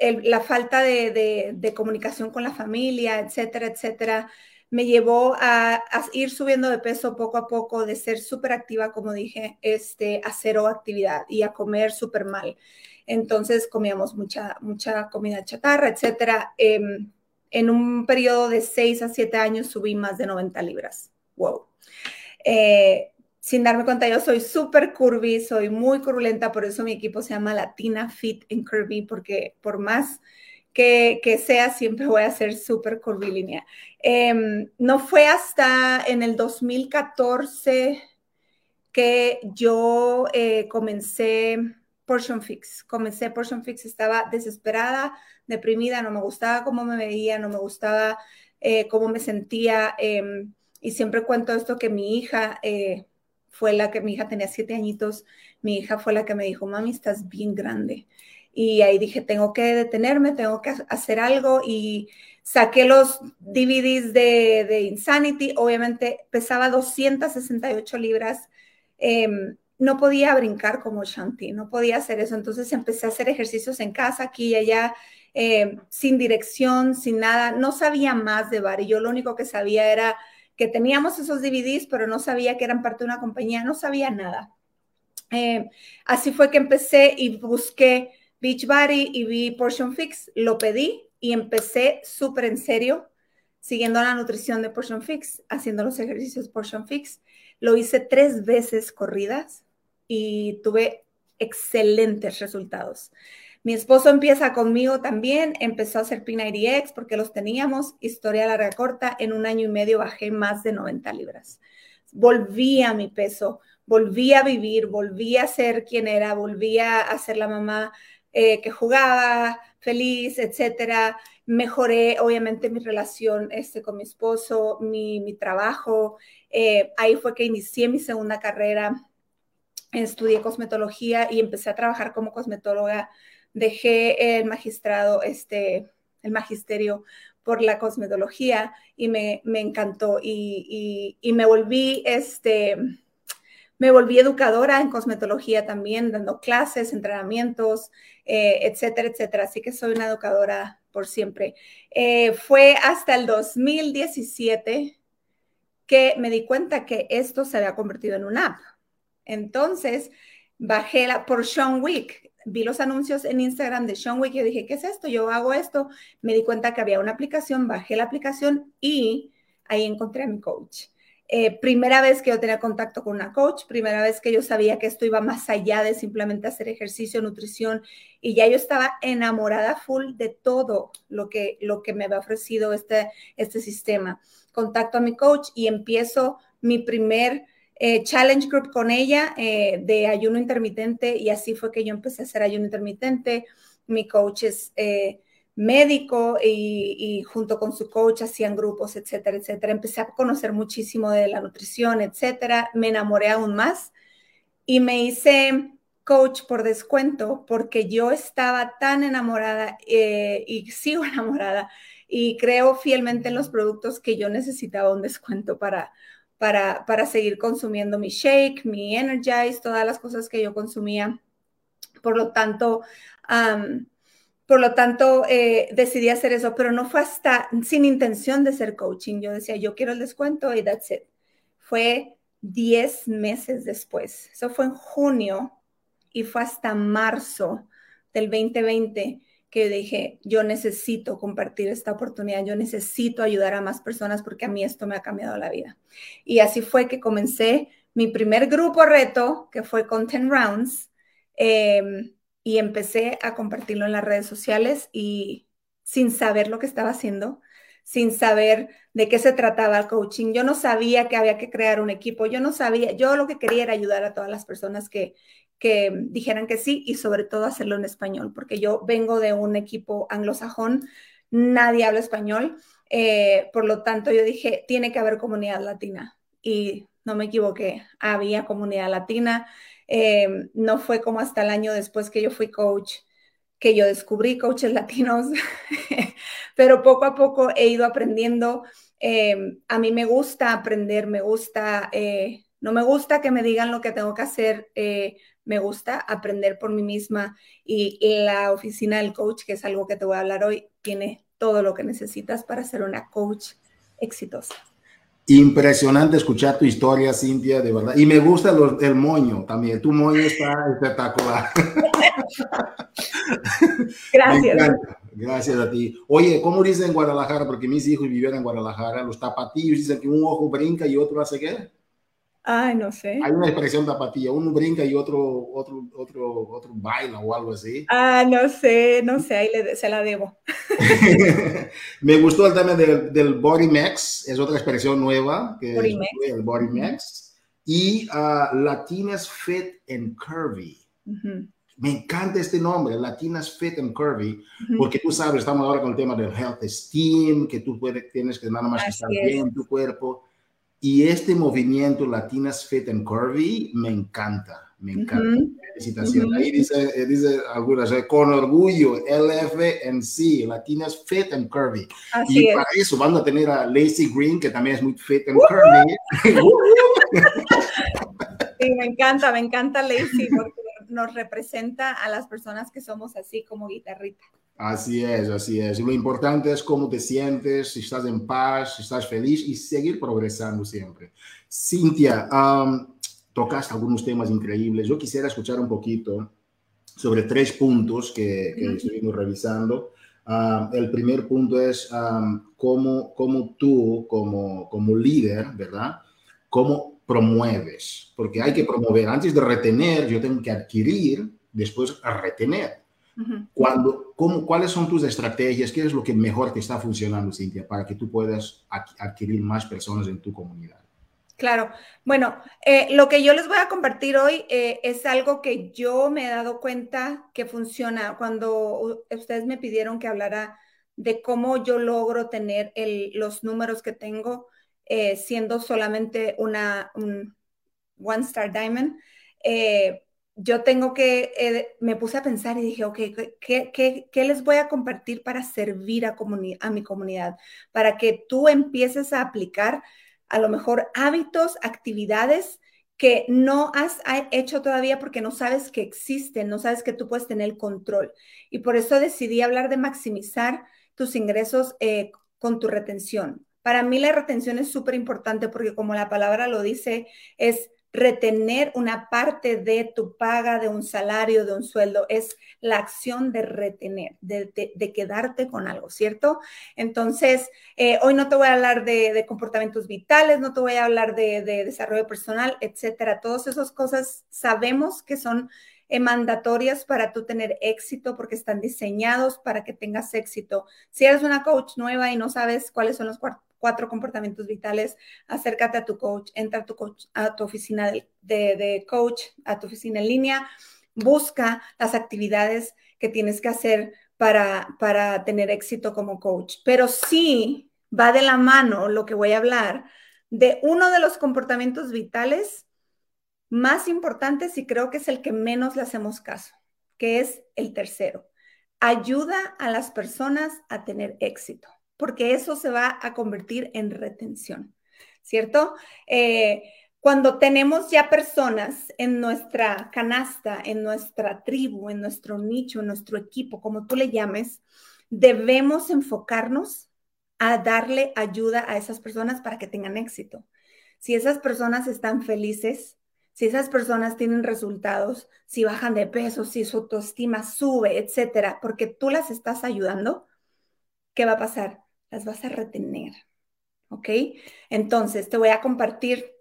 la falta de, comunicación con la familia, etcétera, etcétera, me llevó a, ir subiendo de peso poco a poco, de ser súper activa, como dije, este, a cero actividad y a comer súper mal entonces comíamos mucha, mucha comida chatarra, etcétera. Em, en un periodo de 6 a 7 años subí más de 90 libras. Wow. Eh, sin darme cuenta, yo soy súper curvy, soy muy curulenta, por eso mi equipo se llama Latina Fit and Curvy, porque por más que, sea, siempre voy a ser súper curvilínea. Em, no fue hasta en el 2014 que yo eh, comencé Portion Fix. Comencé Portion Fix, estaba desesperada, deprimida, no me gustaba cómo me veía, no me gustaba eh, cómo me sentía. Em, y siempre cuento esto que mi hija eh, fue la que, mi hija tenía siete añitos, mi hija fue la que me dijo, mami, estás bien grande. Y ahí dije, tengo que detenerme, tengo que hacer algo y saqué los DVDs de, Insanity, obviamente pesaba 268 libras. Eh, no podía brincar como Shanti, no podía hacer eso. Entonces empecé a hacer ejercicios en casa, aquí y allá, eh, sin dirección, sin nada. No sabía más de Bari. Yo lo único que sabía era que teníamos esos DVDs, pero no sabía que eran parte de una compañía, no sabía nada. Eh, así fue que empecé y busqué Beachbody y vi Portion Fix, lo pedí y empecé súper en serio, siguiendo la nutrición de Portion Fix, haciendo los ejercicios Portion Fix. Lo hice tres veces corridas y tuve excelentes resultados. Mi esposo empieza conmigo también, empezó a hacer P90X porque los teníamos, historia larga corta, en un año y medio bajé más de 90 libras. Volví a mi peso, volví a vivir, volví a ser quien era, volví a ser la mamá eh, que jugaba, feliz, etcétera. Mejoré, obviamente, mi relación este, con mi esposo, mi, trabajo. Eh, ahí fue que inicié mi segunda carrera estudié cosmetología y empecé a trabajar como cosmetóloga. Dejé el magistrado, este, el magisterio por la cosmetología y me, encantó y, me volví, este, me volví educadora en cosmetología también, dando clases, entrenamientos, eh, etcétera, etcétera. Así que soy una educadora por siempre. Eh, fue hasta el 2017 que me di cuenta que esto se había convertido en una app. Entonces, bajé la, por Sean Wick, vi los anuncios en Instagram de Sean Wick y dije, ¿qué es esto? Yo hago esto. Me di cuenta que había una aplicación, bajé la aplicación y ahí encontré a mi coach. Eh, primera vez que yo tenía contacto con una coach, primera vez que yo sabía que esto iba más allá de simplemente hacer ejercicio, nutrición, y ya yo estaba enamorada full de todo lo que, lo que me había ofrecido este, este sistema. Contacto a mi coach y empiezo mi primer eh, challenge group con ella eh, de ayuno intermitente y así fue que yo empecé a hacer ayuno intermitente. Mi coach es eh, médico y, junto con su coach hacían grupos, etcétera, etcétera. Empecé a conocer muchísimo de la nutrición, etcétera. Me enamoré aún más y me hice coach por descuento porque yo estaba tan enamorada y sigo enamorada y creo fielmente en los productos que yo necesitaba un descuento para para, seguir consumiendo mi shake, mi Energize, todas las cosas que yo consumía. Por lo tanto, por lo tanto, eh, decidí hacer eso, pero no fue hasta sin intención de ser coaching. Yo decía, yo quiero el descuento y that's it. Fue 10 meses después. Eso fue en junio y fue hasta marzo del 2020 que dije, yo necesito compartir esta oportunidad, yo necesito ayudar a más personas porque a mí esto me ha cambiado la vida. Y así fue que comencé mi primer grupo reto, que fue Content Rounds, em, y empecé a compartirlo en las redes sociales y sin saber lo que estaba haciendo, sin saber de qué se trataba el coaching. Yo no sabía que había que crear un equipo, yo no sabía, yo lo que quería era ayudar a todas las personas que, que dijeran que sí y sobre todo hacerlo en español, porque yo vengo de un equipo anglosajón, nadie habla español, eh, por lo tanto yo dije, tiene que haber comunidad latina y no me equivoqué, había comunidad latina, eh, no fue como hasta el año después que yo fui coach que yo descubrí coaches latinos, pero poco a poco he ido aprendiendo. Eh, a mí me gusta aprender, me gusta, no me gusta que me digan lo que tengo que hacer, me gusta aprender por mí misma y la oficina del coach, que es algo que te voy a hablar hoy, tiene todo lo que necesitas para ser una coach exitosa. Impresionante escuchar tu historia, Cintia, de verdad. Y me gusta el moño también. Tu moño está espectacular. Gracias. Gracias a ti. Oye, ¿cómo dicen en Guadalajara? Porque mis hijos vivieron en Guadalajara. Los tapatillos dicen que un ojo brinca y otro hace qué? Ay, no sé. Hay una expresión tapatilla, uno brinca y otro, otro, otro, otro baila o algo así. Ah, no sé, no sé, ahí le, se la debo. Me gustó el tema del, del body max, es otra expresión nueva, que body es el body max. Y uh, Latinas Fit and Curvy. Me encanta este nombre, Latinas Fit and Curvy, porque tú sabes, estamos ahora con el tema del health esteem, que tú puedes, tienes que nada más estar bien en tu cuerpo y este movimiento Latinas Fit and Curvy me encanta, me encanta. Felicitaciones. Ahí dice, eh, dice algunas, eh, con orgullo, LFNC, Latinas Fit and Curvy. y para eso van a tener a Lacey Green, que también es muy fit and curvy. sí, me encanta, me encanta Lacey porque nos representa a las personas que somos así como guitarrita. Así es, así es. Lo importante es cómo te sientes, si estás en paz, si estás feliz y seguir progresando siempre. Cintia, tocas algunos temas increíbles. Yo quisiera escuchar un poquito sobre tres puntos que, estuvimos revisando. el primer punto es cómo, cómo, tú, como, como líder, ¿verdad? ¿Cómo promueves? Porque hay que promover. Antes de retener, yo tengo que adquirir, después retener. Cuando, cómo, ¿Cuáles son tus estrategias? ¿Qué es lo que mejor te está funcionando, Cintia, para que tú puedas adquirir más personas en tu comunidad? Claro. Bueno, eh, lo que yo les voy a compartir hoy eh, es algo que yo me he dado cuenta que funciona. Cuando ustedes me pidieron que hablara de cómo yo logro tener el, los números que tengo eh, siendo solamente una un One Star Diamond, yo tengo que, eh, me puse a pensar y dije, ok, ¿qué, qué, les voy a compartir para servir a, a mi comunidad? Para que tú empieces a aplicar a lo mejor hábitos, actividades que no has hecho todavía porque no sabes que existen, no sabes que tú puedes tener control. Y por eso decidí hablar de maximizar tus ingresos eh, con tu retención. Para mí la retención es súper importante porque como la palabra lo dice, es retener una parte de tu paga, de un salario, de un sueldo, es la acción de retener, de, quedarte con algo, ¿cierto? Entonces, eh, hoy no te voy a hablar de, comportamientos vitales, no te voy a hablar de, desarrollo personal, etcétera. Todas esas cosas sabemos que son eh, mandatorias para tú tener éxito porque están diseñados para que tengas éxito. Si eres una coach nueva y no sabes cuáles son los cuatro comportamientos vitales, acércate a tu coach, entra a tu, coach, a tu oficina de, coach, a tu oficina en línea, busca las actividades que tienes que hacer para, para tener éxito como coach. Pero sí va de la mano lo que voy a hablar de uno de los comportamientos vitales más importantes y creo que es el que menos le hacemos caso, que es el tercero. Ayuda a las personas a tener éxito porque eso se va a convertir en retención, ¿cierto? Eh, cuando tenemos ya personas en nuestra canasta, en nuestra tribu, en nuestro nicho, en nuestro equipo, como tú le llames, debemos enfocarnos a darle ayuda a esas personas para que tengan éxito. Si esas personas están felices, si esas personas tienen resultados, si bajan de peso, si su autoestima sube, etcétera, porque tú las estás ayudando, ¿qué va a pasar? Las vas a retener. ¿Ok? Entonces, te voy a compartir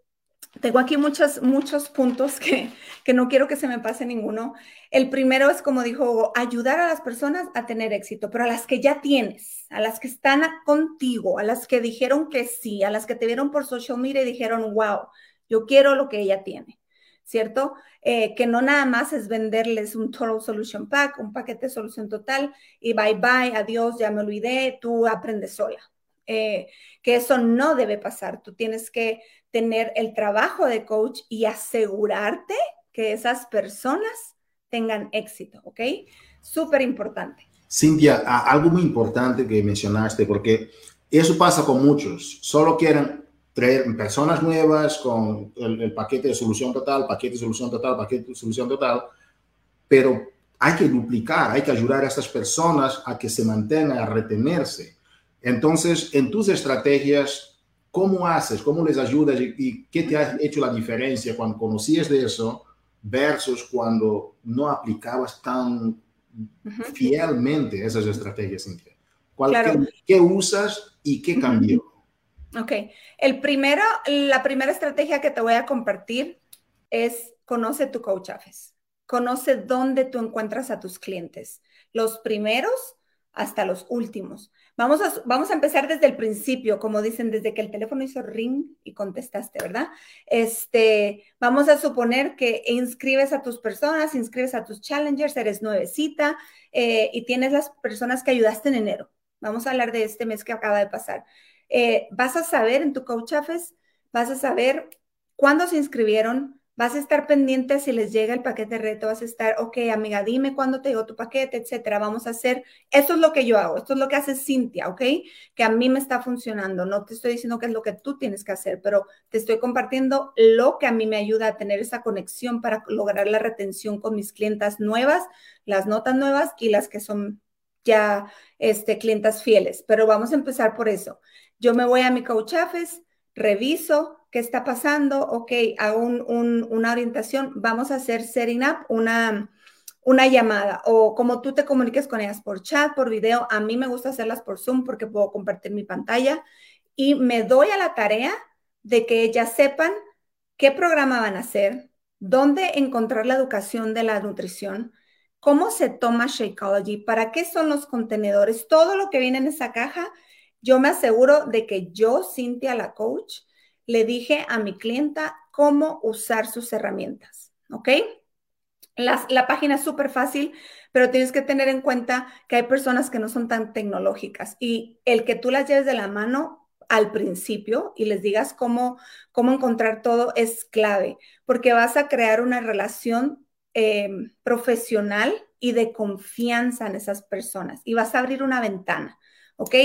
tengo aquí muchos, muchos puntos que, que, no quiero que se me pase ninguno. El primero es, como dijo, ayudar a las personas a tener éxito, pero a las que ya tienes, a las que están contigo, a las que dijeron que sí, a las que te vieron por social media y dijeron, wow, yo quiero lo que ella tiene, ¿cierto? Eh, que no nada más es venderles un Total Solution Pack, un paquete de solución total y bye bye, adiós, ya me olvidé, tú aprendes sola. Eh, que eso no debe pasar. Tú tienes que tener el trabajo de coach y asegurarte que esas personas tengan éxito, ¿ok? Súper importante. Cintia, algo muy importante que mencionaste, porque eso pasa con muchos. Solo quieren traer personas nuevas con el, paquete de solución total, paquete de solución total, paquete de solución total, pero hay que duplicar, hay que ayudar a estas personas a que se mantengan, a retenerse. Entonces, en tus estrategias, ¿Cómo haces? ¿Cómo les ayudas? ¿Y, qué te ha hecho la diferencia cuando conocías de eso versus cuando no aplicabas tan fielmente esas estrategias, qué, usas y qué cambió? Ok. El primero, la primera estrategia que te voy a compartir es conoce tu coach office. Conoce dónde tú encuentras a tus clientes. Los primeros hasta los últimos. Vamos a, vamos a empezar desde el principio, como dicen, desde que el teléfono hizo ring y contestaste, ¿verdad? Este, vamos a suponer que inscribes a tus personas, inscribes a tus challengers, eres nuevecita eh, y tienes las personas que ayudaste en enero. Vamos a hablar de este mes que acaba de pasar. Eh, vas a saber en tu coach office, vas a saber cuándo se inscribieron, vas a estar pendiente si les llega el paquete de reto, vas a estar, ok, amiga, dime cuándo te llegó tu paquete, etcétera. Vamos a hacer, eso es lo que yo hago, esto es lo que hace Cintia, ok, que a mí me está funcionando. No te estoy diciendo que es lo que tú tienes que hacer, pero te estoy compartiendo lo que a mí me ayuda a tener esa conexión para lograr la retención con mis clientas nuevas, las notas nuevas y las que son ya este, clientas fieles. Pero vamos a empezar por eso. Yo me voy a mi coach office, reviso, ¿Qué está pasando? Ok, hago una orientación. Vamos a hacer setting up una, una llamada o como tú te comuniques con ellas por chat, por video. A mí me gusta hacerlas por Zoom porque puedo compartir mi pantalla y me doy a la tarea de que ellas sepan qué programa van a hacer, dónde encontrar la educación de la nutrición, cómo se toma Shakeology, para qué son los contenedores, todo lo que viene en esa caja. Yo me aseguro de que yo, Cintia, la coach, le dije a mi clienta cómo usar sus herramientas, ¿ok? la página es súper fácil, pero tienes que tener en cuenta que hay personas que no son tan tecnológicas y el que tú las lleves de la mano al principio y les digas cómo, cómo encontrar todo es clave, porque vas a crear una relación eh, profesional y de confianza en esas personas y vas a abrir una ventana, ¿ok?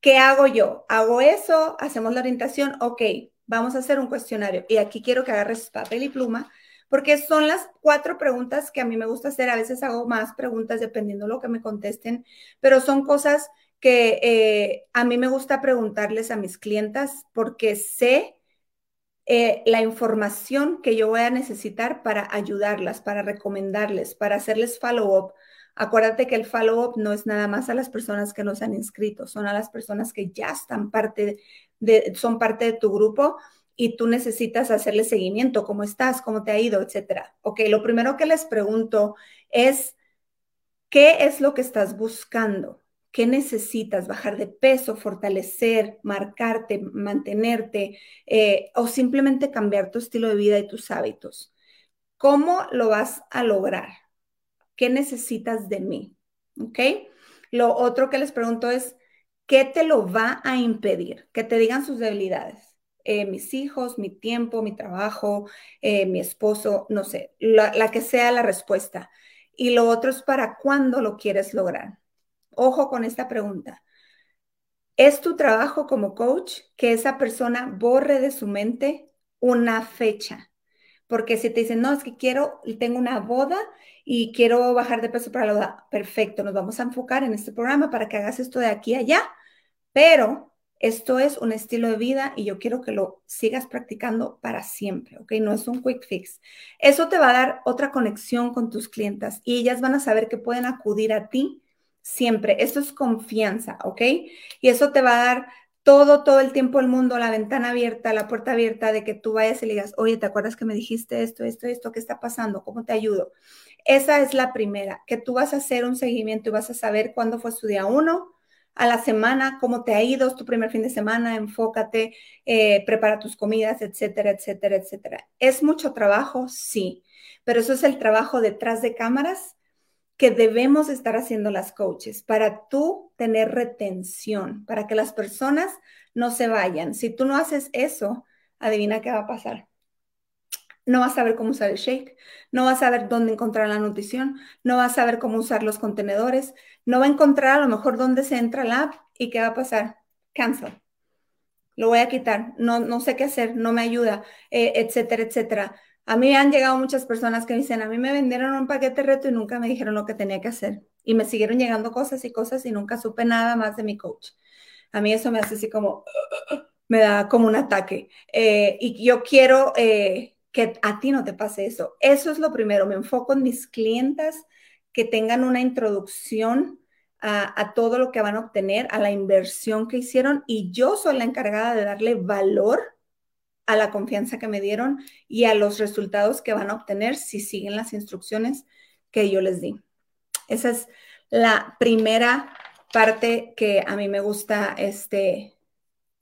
¿Qué hago yo? Hago eso, hacemos la orientación, ok, vamos a hacer un cuestionario. Y aquí quiero que agarres papel y pluma, porque son las cuatro preguntas que a mí me gusta hacer. A veces hago más preguntas dependiendo de lo que me contesten, pero son cosas que eh, a mí me gusta preguntarles a mis clientas porque sé eh, la información que yo voy a necesitar para ayudarlas, para recomendarles, para hacerles follow-up Acuérdate que el follow-up no es nada más a las personas que nos han inscrito, son a las personas que ya están parte de, son parte de tu grupo y tú necesitas hacerle seguimiento, cómo estás, cómo te ha ido, etcétera. Ok, lo primero que les pregunto es, ¿qué es lo que estás buscando? ¿Qué necesitas? ¿Bajar de peso, fortalecer, marcarte, mantenerte eh, o simplemente cambiar tu estilo de vida y tus hábitos? ¿Cómo lo vas a lograr? ¿Qué necesitas de mí? ¿Ok? Lo otro que les pregunto es, ¿qué te lo va a impedir? Que te digan sus debilidades. Eh, mis hijos, mi tiempo, mi trabajo, eh, mi esposo, no sé, la, la que sea la respuesta. Y lo otro es para cuándo lo quieres lograr. Ojo con esta pregunta. ¿Es tu trabajo como coach que esa persona borre de su mente una fecha? Porque si te dicen, no, es que quiero, tengo una boda y quiero bajar de peso para la boda, perfecto, nos vamos a enfocar en este programa para que hagas esto de aquí a allá, pero Esto es un estilo de vida y yo quiero que lo sigas practicando para siempre, ¿ok? No es un quick fix. Eso te va a dar otra conexión con tus clientas y ellas van a saber que pueden acudir a ti siempre. Esto es confianza, ¿ok? Y eso te va a dar todo, todo el tiempo el mundo, la ventana abierta, la puerta abierta de que tú vayas y le digas, oye, ¿te acuerdas que me dijiste esto, esto, esto? ¿Qué está pasando? ¿Cómo te ayudo? Esa es la primera, que tú vas a hacer un seguimiento y vas a saber cuándo fue su día uno, a la semana, cómo te ha ido, tu primer fin de semana, enfócate, eh, prepara tus comidas, etcétera, etcétera, etcétera. ¿Es mucho trabajo? Sí, pero eso es el trabajo detrás de cámaras que debemos estar haciendo las coaches para tú tener retención, para que las personas no se vayan. Si tú no haces eso, adivina qué va a pasar. No vas a saber cómo usar el shake, no vas a saber dónde encontrar la nutrición, no vas a saber cómo usar los contenedores, no va a encontrar a lo mejor dónde se entra la app y qué va a pasar. Cancel. Lo voy a quitar, no, no sé qué hacer, no me ayuda, eh, etcétera, etcétera. A mí han llegado muchas personas que me dicen, a mí me vendieron un paquete reto y nunca me dijeron lo que tenía que hacer. Y me siguieron llegando cosas y cosas y nunca supe nada más de mi coach. A mí eso me hace así como, me da como un ataque. Eh, y yo quiero eh, que a ti no te pase eso. Eso es lo primero. Me enfoco en mis clientas que tengan una introducción a, a, todo lo que van a obtener, a la inversión que hicieron y yo soy la encargada de darle valor a la confianza que me dieron y a los resultados que van a obtener si siguen las instrucciones que yo les di. Esa es la primera parte que a mí me gusta este,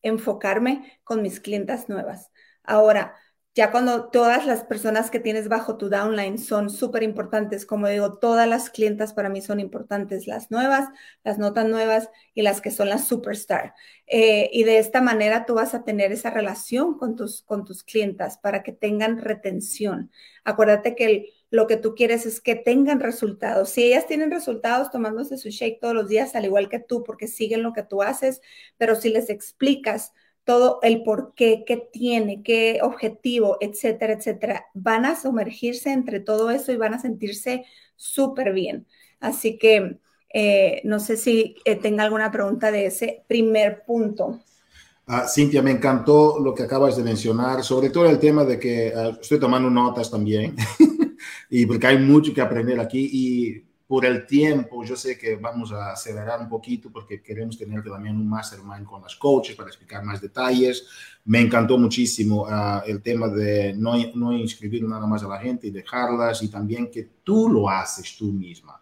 enfocarme con mis clientas nuevas. Ahora, ya cuando todas las personas que tienes bajo tu downline son súper importantes, como digo, todas las clientas para mí son importantes, las nuevas, las no tan nuevas y las que son las superstar. Eh, y de esta manera tú vas a tener esa relación con tus, con tus clientas para que tengan retención. Acuérdate que lo que tú quieres es que tengan resultados. Si ellas tienen resultados tomándose su shake todos los días, al igual que tú, porque siguen lo que tú haces, pero si les explicas, todo el por qué, qué tiene, qué objetivo, etcétera, etcétera. Van a sumergirse entre todo eso y van a sentirse súper bien. Así que eh, no sé si eh, tenga alguna pregunta de ese primer punto. Ah, Cintia, me encantó lo que acabas de mencionar, sobre todo el tema de que ah, estoy tomando notas también, y porque hay mucho que aprender aquí y por el tiempo, yo sé que vamos a acelerar un poquito porque queremos tener también un mastermind con las coaches para explicar más detalles. Me encantó muchísimo uh, el tema de no, no inscribir nada más a la gente y dejarlas y también que tú lo haces tú misma.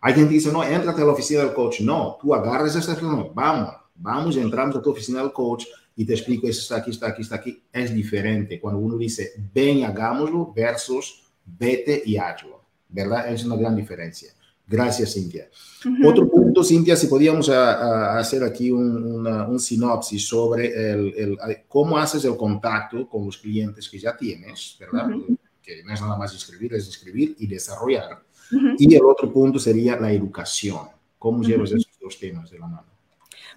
Hay gente que dice, no, entrate a la oficina del coach. No, tú agarras esa no, vamos, vamos, entramos a tu oficina del coach y te explico, eso está aquí, está aquí, está aquí. Es diferente cuando uno dice, ven, hagámoslo versus vete y hazlo. ¿Verdad? Es una gran diferencia. Gracias, Cintia. Otro punto, Cintia, si podíamos hacer aquí un, sinopsis sobre el, cómo haces el contacto con los clientes que ya tienes, ¿verdad? Que no es nada más escribir, es escribir y desarrollar. Y el otro punto sería la educación. ¿Cómo llevas esos dos temas de la mano?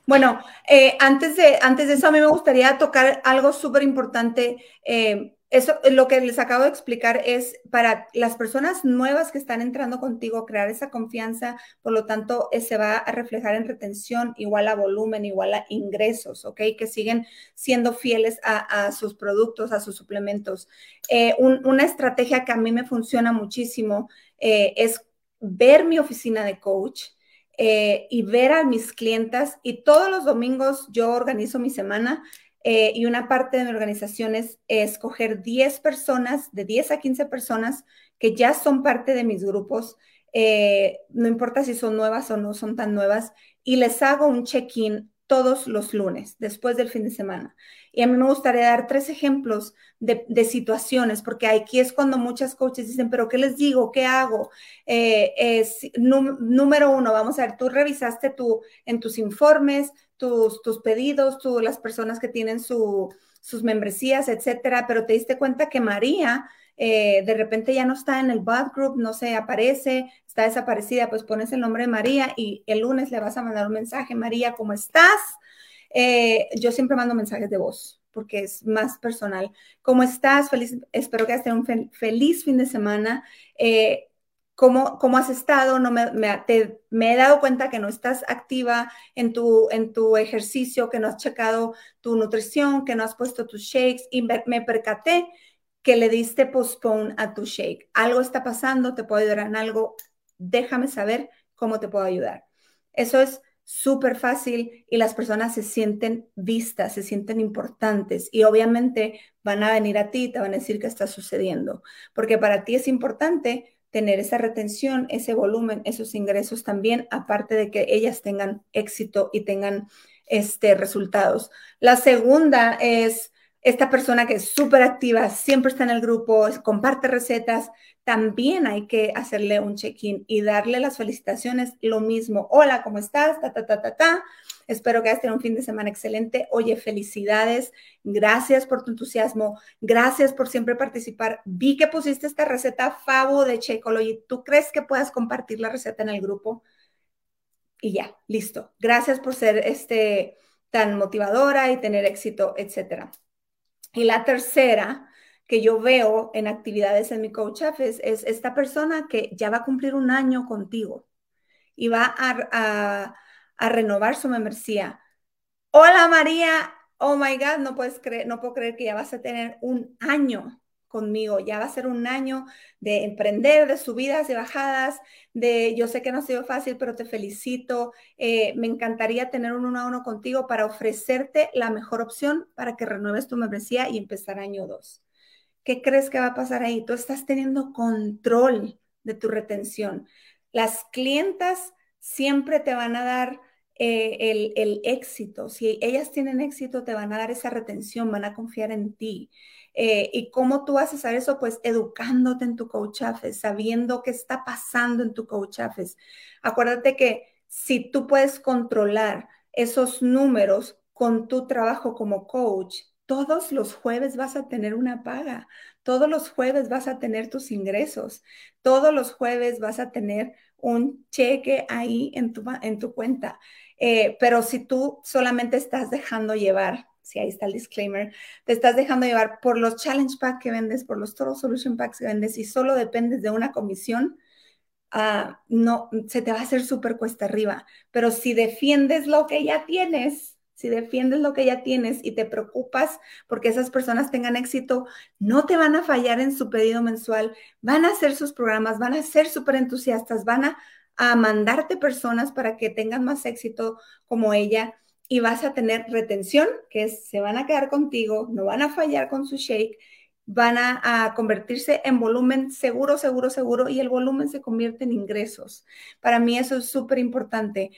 Bueno, eh, antes, de, antes de eso, a mí me gustaría tocar algo súper importante. Eh, eso, lo que les acabo de explicar es para las personas nuevas que están entrando contigo, crear esa confianza, por lo tanto, eh, se va a reflejar en retención, igual a volumen, igual a ingresos, ¿ok? Que siguen siendo fieles a, sus productos, a sus suplementos. Eh, una estrategia que a mí me funciona muchísimo eh, es ver mi oficina de coach. y ver a mis clientas y todos los domingos yo organizo mi semana eh, y una parte de mi organización es, escoger 10 personas, de 10 a 15 personas que ya son parte de mis grupos, eh, no importa si son nuevas o no son tan nuevas, y les hago un check-in todos los lunes, después del fin de semana. Y a mí me gustaría dar tres ejemplos de, situaciones, porque aquí es cuando muchas coaches dicen, pero ¿qué les digo? ¿Qué hago? Eh, es, número uno, vamos a ver, tú revisaste tu, en tus informes, tus, tus pedidos, tú, las personas que tienen su, sus membresías, etcétera, pero te diste cuenta que María eh, de repente ya no está en el bot group, no se aparece, desaparecida, pues pones el nombre de María y el lunes le vas a mandar un mensaje, María, ¿cómo estás? Eh, yo siempre mando mensajes de voz porque es más personal. ¿Cómo estás? Feliz, espero que hayas tenido un feliz fin de semana. Eh, ¿Cómo, ¿Cómo, has estado? No me, me, he dado cuenta que no estás activa en tu, en tu ejercicio, que no has checado tu nutrición, que no has puesto tus shakes y me, me percaté que le diste postpone a tu shake. Algo está pasando, te puedo ayudar en algo, déjame saber cómo te puedo ayudar. Eso es súper fácil y las personas se sienten vistas, se sienten importantes y obviamente van a venir a ti te van a decir qué está sucediendo, porque para ti es importante tener esa retención, ese volumen, esos ingresos también, aparte de que ellas tengan éxito y tengan este, resultados. La segunda es esta persona que es súper activa, siempre está en el grupo, comparte recetas, también hay que hacerle un check-in y darle las felicitaciones, lo mismo. Hola, ¿cómo estás? Ta, ta, ta, ta, ta. Espero que hayas tenido un fin de semana excelente. Oye, felicidades. Gracias por tu entusiasmo. Gracias por siempre participar. Vi que pusiste esta receta Favo de Shakeology. ¿Tú crees que puedas compartir la receta en el grupo? Y ya, listo. Gracias por ser este, tan motivadora y tener éxito, etcétera. Y la tercera que yo veo en actividades en mi coach es, es esta persona que ya va a cumplir un año contigo y va a renovar su membresía. Hola María, oh my God, no puedes creer, no puedo creer que ya vas a tener un año conmigo, ya va a ser un año de emprender, de subidas y bajadas, de yo sé que no ha sido fácil, pero te felicito. Eh, me encantaría tener un uno a uno contigo para ofrecerte la mejor opción para que renueves tu membresía y empezar año dos. ¿Qué crees que va a pasar ahí? Tú estás teniendo control de tu retención. Las clientas siempre te van a dar eh, el, éxito. Si ellas tienen éxito, te van a dar esa retención, van a confiar en ti. Eh, ¿Y cómo tú haces eso? Pues educándote en tu coach office, sabiendo qué está pasando en tu coach office. Acuérdate que si tú puedes controlar esos números con tu trabajo como coach, todos los jueves vas a tener una paga, todos los jueves vas a tener tus ingresos, todos los jueves vas a tener un cheque ahí en tu, en tu cuenta. Eh, pero si tú solamente estás dejando llevar, si ahí está el disclaimer, te estás dejando llevar por los challenge packs que vendes, por los Total Solution Packs que vendes y solo dependes de una comisión, ah, no, se te va a hacer súper cuesta arriba. Pero si defiendes lo que ya tienes, si defiendes lo que ya tienes y te preocupas porque esas personas tengan éxito, no te van a fallar en su pedido mensual, van a hacer sus programas, van a ser súper entusiastas, van a a mandarte personas para que tengan más éxito como ella y vas a tener retención, que es, se van a quedar contigo, no van a fallar con su shake, van a, convertirse en volumen seguro, seguro, seguro y el volumen se convierte en ingresos. Para mí eso es súper importante.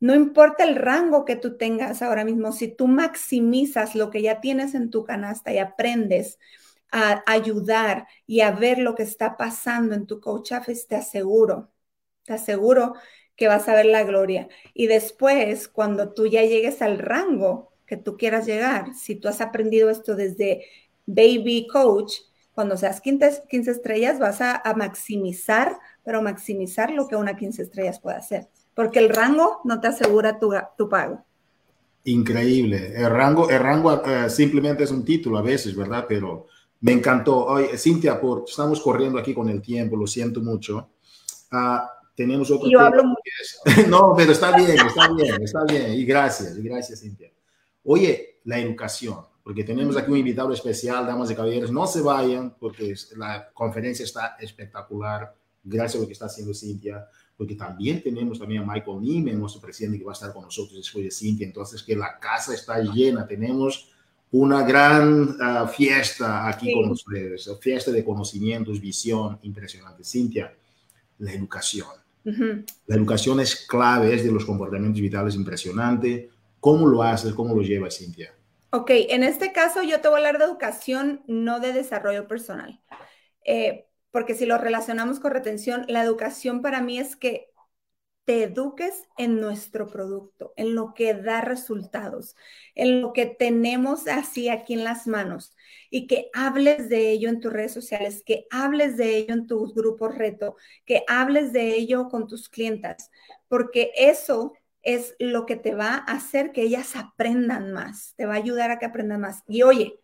No importa el rango que tú tengas ahora mismo, si tú maximizas lo que ya tienes en tu canasta y aprendes a ayudar y a ver lo que está pasando en tu coach office, te aseguro te aseguro que vas a ver la gloria. Y después, cuando tú ya llegues al rango que tú quieras llegar, si tú has aprendido esto desde baby coach, cuando seas 15, 15 estrellas vas a, maximizar, pero maximizar lo que una 15 estrellas puede hacer, porque el rango no te asegura tu, tu pago. Increíble. El rango, el rango eh, simplemente es un título a veces, ¿verdad? Pero me encantó. Oye, Cintia, por, estamos corriendo aquí con el tiempo, lo siento mucho. Uh, tenemos otro. Yo hablo mucho. No, pero está bien, está bien, está bien. Y gracias, y gracias, Cintia. Oye, la educación, porque tenemos aquí un invitado especial, damas y caballeros. No se vayan, porque la conferencia está espectacular. Gracias a lo que está haciendo Cintia, porque también tenemos también a Michael Niemen, nuestro presidente, que va a estar con nosotros después de Cintia. Entonces, que la casa está llena. Tenemos una gran ah, fiesta aquí con ustedes, fiesta de conocimientos, visión impresionante. Cintia, la educación la educación es clave, es de los comportamientos vitales impresionante. ¿Cómo lo haces? ¿Cómo lo llevas, Cintia? Ok, en este caso yo te voy a hablar de educación, no de desarrollo personal. Eh, porque si lo relacionamos con retención, la educación para mí es que te eduques en nuestro producto, en lo que da resultados, en lo que tenemos así aquí en las manos y que hables de ello en tus redes sociales, que hables de ello en tus grupos reto, que hables de ello con tus clientas, porque eso es lo que te va a hacer que ellas aprendan más, te va a ayudar a que aprendan más. Y oye,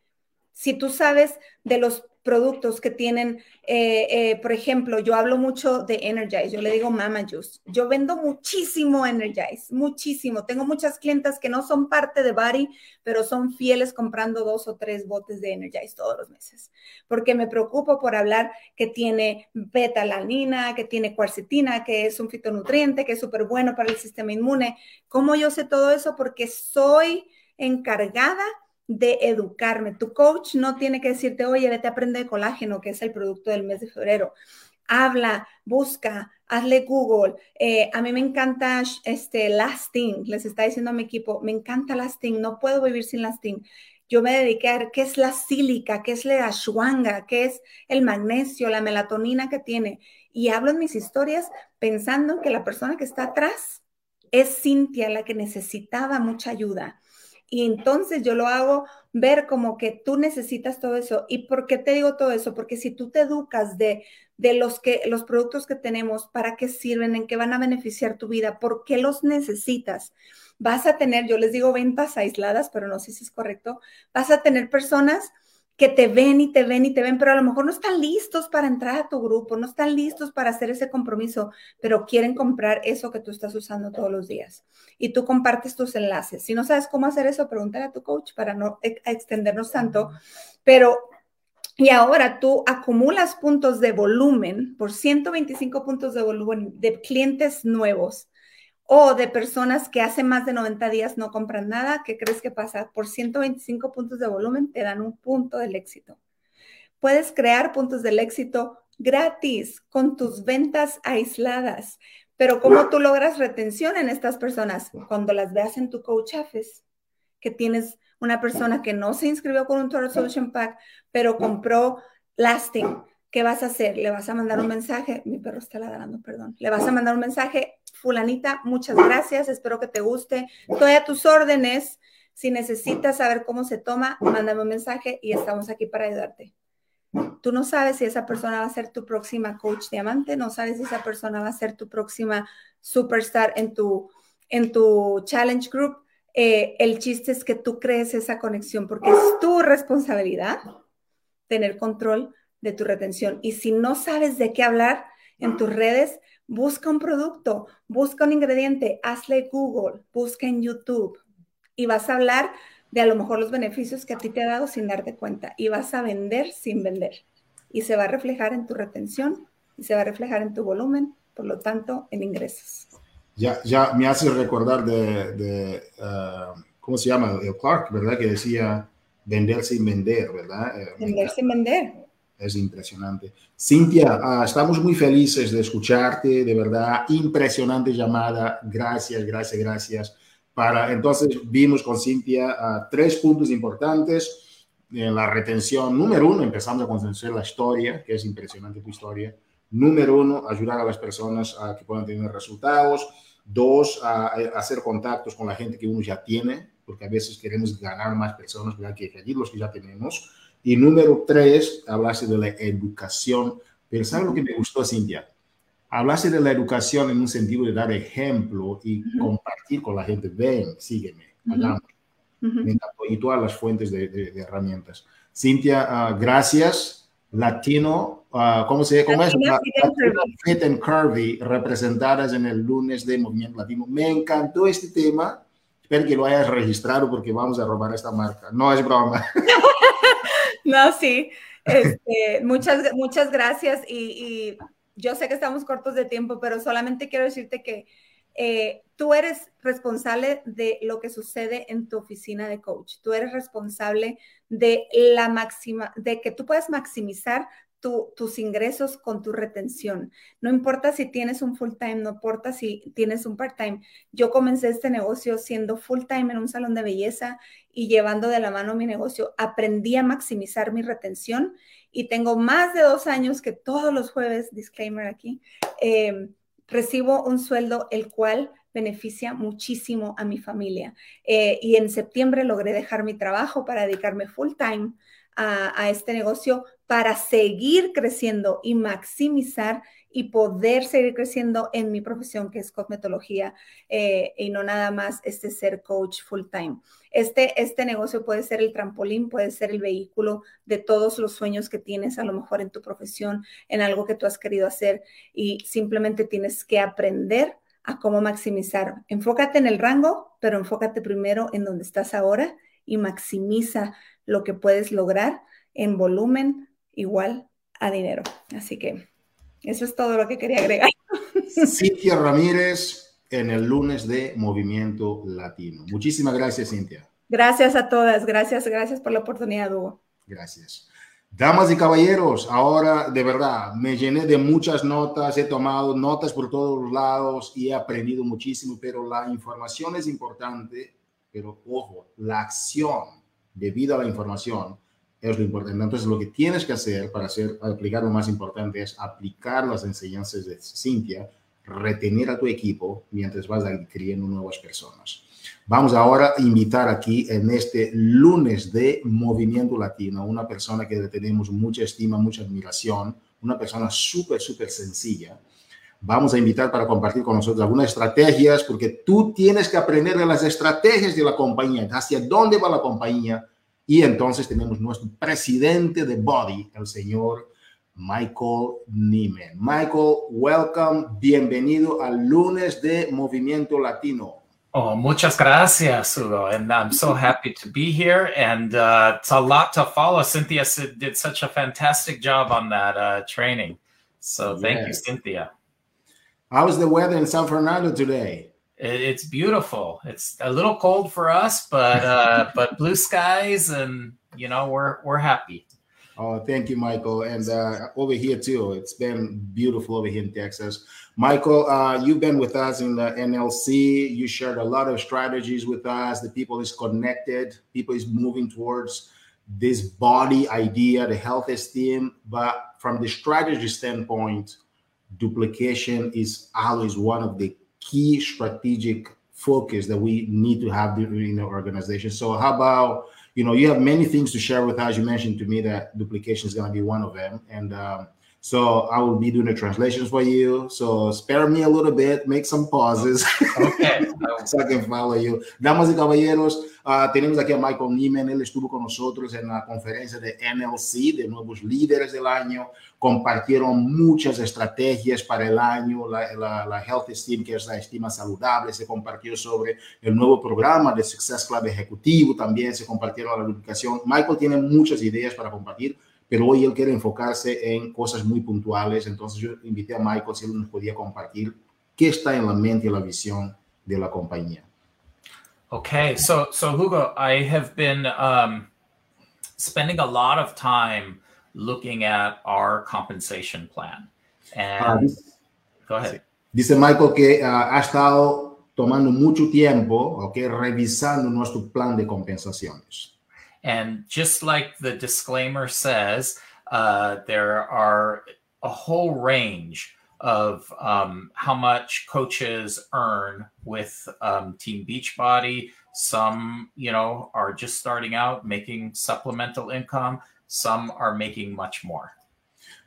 si tú sabes de los productos que tienen, eh, eh, por ejemplo, yo hablo mucho de Energize, yo le digo Mama Juice. Yo vendo muchísimo Energize, muchísimo. Tengo muchas clientas que no son parte de Body, pero son fieles comprando dos o tres botes de Energize todos los meses, porque me preocupo por hablar que tiene beta-alanina, que tiene cuarcetina, que es un fitonutriente, que es súper bueno para el sistema inmune. ¿Cómo yo sé todo eso? Porque soy encargada de educarme. Tu coach no tiene que decirte, oye, vete a aprender colágeno, que es el producto del mes de febrero. Habla, busca, hazle Google. Eh, a mí me encanta este Lasting, les está diciendo a mi equipo, me encanta Lasting, no puedo vivir sin Lasting. Yo me dediqué a ver qué es la sílica, qué es la ashwanga, qué es el magnesio, la melatonina que tiene. Y hablo en mis historias pensando que la persona que está atrás es Cintia, la que necesitaba mucha ayuda y entonces yo lo hago ver como que tú necesitas todo eso. ¿Y por qué te digo todo eso? Porque si tú te educas de, de los, que, los productos que tenemos, para qué sirven, en qué van a beneficiar tu vida, por qué los necesitas, vas a tener, yo les digo ventas aisladas, pero no sé si es correcto, vas a tener personas que te ven y te ven y te ven, pero a lo mejor no están listos para entrar a tu grupo, no están listos para hacer ese compromiso, pero quieren comprar eso que tú estás usando todos los días. Y tú compartes tus enlaces. Si no sabes cómo hacer eso, pregúntale a tu coach para no extendernos tanto. Pero, y ahora tú acumulas puntos de volumen por 125 puntos de volumen de clientes nuevos o de personas que hace más de 90 días no compran nada, ¿qué crees que pasa? Por 125 puntos de volumen te dan un punto del éxito. Puedes crear puntos del éxito gratis con tus ventas aisladas. Pero ¿cómo tú logras retención en estas personas? Cuando las veas en tu coach office, que tienes una persona que no se inscribió con un Total Solution Pack, pero compró Lasting. ¿Qué vas a hacer? Le vas a mandar un mensaje. Mi perro está ladrando, perdón. Le vas a mandar un mensaje fulanita, muchas gracias, espero que te guste. Estoy a tus órdenes. Si necesitas saber cómo se toma, mándame un mensaje y estamos aquí para ayudarte. Tú no sabes si esa persona va a ser tu próxima coach diamante, no sabes si esa persona va a ser tu próxima superstar en tu, en tu challenge group. Eh, el chiste es que tú crees esa conexión porque es tu responsabilidad tener control de tu retención. Y si no sabes de qué hablar en tus redes, Busca un producto, busca un ingrediente, hazle Google, busca en YouTube y vas a hablar de a lo mejor los beneficios que a ti te ha dado sin darte cuenta y vas a vender sin vender. Y se va a reflejar en tu retención y se va a reflejar en tu volumen, por lo tanto, en ingresos. Ya, ya me hace recordar de, uh, ¿cómo se llama? El Clark, ¿verdad? Que decía vender sin vender, ¿verdad? Eh, vender sin vender es impresionante. Cintia, ah, estamos muy felices de escucharte, de verdad, impresionante llamada. Gracias, gracias, gracias. Para, entonces, vimos con Cintia ah, tres puntos importantes. En la retención, número uno, empezamos a conocer la historia, que es impresionante tu historia. Número uno, ayudar a las personas a que puedan tener resultados. Dos, hacer contactos con la gente que uno ya tiene, porque a veces queremos ganar más personas que allí los que ya tenemos. Y número tres, hablaste de la educación. Pero ¿sabes lo que me gustó, Cintia? Hablaste de la educación en un sentido de dar ejemplo y compartir con la gente. Ven, sígueme, hagamos. Y todas las fuentes de, herramientas. Cintia, ah, gracias. Latino, uh, ¿cómo se es? Latino Fit and Curvy, representadas en el lunes de Movimiento Latino. Me encantó este tema. Espero que lo hayas registrado porque vamos a robar esta marca. No es broma. No, sí. Este, muchas, muchas gracias y, yo sé que estamos cortos de tiempo, pero solamente quiero decirte que eh, tú eres responsable de lo que sucede en tu oficina de coach. Tú eres responsable de la máxima, de que tú puedas maximizar tus ingresos con tu retención. No importa si tienes un full time, no importa si tienes un part time. Yo comencé este negocio siendo full time en un salón de belleza y llevando de la mano mi negocio. Aprendí a maximizar mi retención y tengo más de dos años que todos los jueves, disclaimer aquí, em, recibo un sueldo el cual beneficia muchísimo a mi familia. Eh, y en septiembre logré dejar mi trabajo para dedicarme full time a, este negocio, para seguir creciendo y maximizar y poder seguir creciendo en mi profesión, que es cosmetología, eh, y no nada más este ser coach full time. Este, este negocio puede ser el trampolín, puede ser el vehículo de todos los sueños que tienes a lo mejor en tu profesión, en algo que tú has querido hacer y simplemente tienes que aprender a cómo maximizar. Enfócate en el rango, pero enfócate primero en donde estás ahora y maximiza lo que puedes lograr en volumen igual a dinero. Así que eso es todo lo que quería agregar. Cintia Ramírez en el lunes de Movimiento Latino. Muchísimas gracias, Cintia. Gracias a todas. Gracias, gracias por la oportunidad, Hugo. Gracias. Damas y caballeros, ahora de verdad me llené de muchas notas, he tomado notas por todos los lados y he aprendido muchísimo, pero la información es importante, pero ojo, la acción debido a la información es lo importante. Entonces, lo que tienes que hacer para hacer, aplicar lo más importante es aplicar las enseñanzas de Cintia, retener a tu equipo mientras vas adquiriendo nuevas personas. Vamos ahora a invitar aquí en este lunes de Movimiento Latino una persona que tenemos mucha estima, mucha admiración, una persona súper, súper sencilla. Vamos a invitar para compartir con nosotros algunas estrategias, porque tú tienes que aprender de las estrategias de la compañía, hacia dónde va la compañía. Y entonces tenemos nuestro presidente de Body, el señor Michael Nieman. Michael, welcome, bienvenido al lunes de Movimiento Latino. Oh, muchas gracias, Hugo. And I'm so happy to be here. And uh, it's a lot to follow. Cynthia did such a fantastic job on that uh, training. So thank yes. you, Cynthia. How's the weather in San Fernando today? It's beautiful. It's a little cold for us, but uh, but blue skies, and you know we're we're happy. Oh, thank you, Michael. And uh, over here too, it's been beautiful over here in Texas. Michael, uh, you've been with us in the NLC. You shared a lot of strategies with us. The people is connected. People is moving towards this body idea, the health esteem. But from the strategy standpoint, duplication is always one of the key strategic focus that we need to have in our organization. So, how about you know, you have many things to share with us. You mentioned to me that duplication is going to be one of them. And um, so I will be doing the translations for you. So spare me a little bit, make some pauses. Okay. so I can follow you. Damas y caballeros, uh, tenemos aquí a Michael Nieman. Él estuvo con nosotros en la conferencia de NLC, de nuevos líderes del año. Compartieron muchas estrategias para el año, la, la, la Health Esteem, que es la estima saludable. Se compartió sobre el nuevo programa de Success Club Ejecutivo. También se compartieron la educación. Michael tiene muchas ideas para compartir pero hoy él quiere enfocarse en cosas muy puntuales. Entonces yo invité a Michael si él nos podía compartir qué está en la mente y la visión de la compañía. Okay, so so Hugo, I have been um, spending a lot of time looking at our compensation plan. And ah, dice, go ahead. Dice Michael que uh, ha estado tomando mucho tiempo, okay, revisando nuestro plan de compensaciones. And just like the disclaimer says, uh, there are a whole range of um, how much coaches earn with um, Team Beachbody. Some, you know, are just starting out making supplemental income. Some are making much more.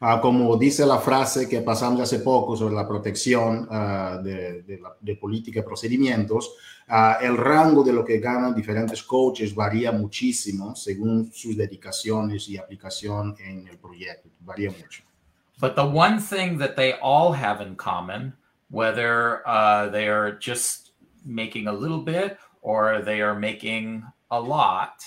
Uh, como dice la frase que pasamos hace poco sobre la protección uh, de, de, la, de, política y procedimientos, uh, el rango de lo que ganan diferentes coaches varía muchísimo según sus dedicaciones y aplicación en el proyecto. Varía mucho. But the one thing that they all have in common, whether uh, they are just making a little bit or they are making a lot.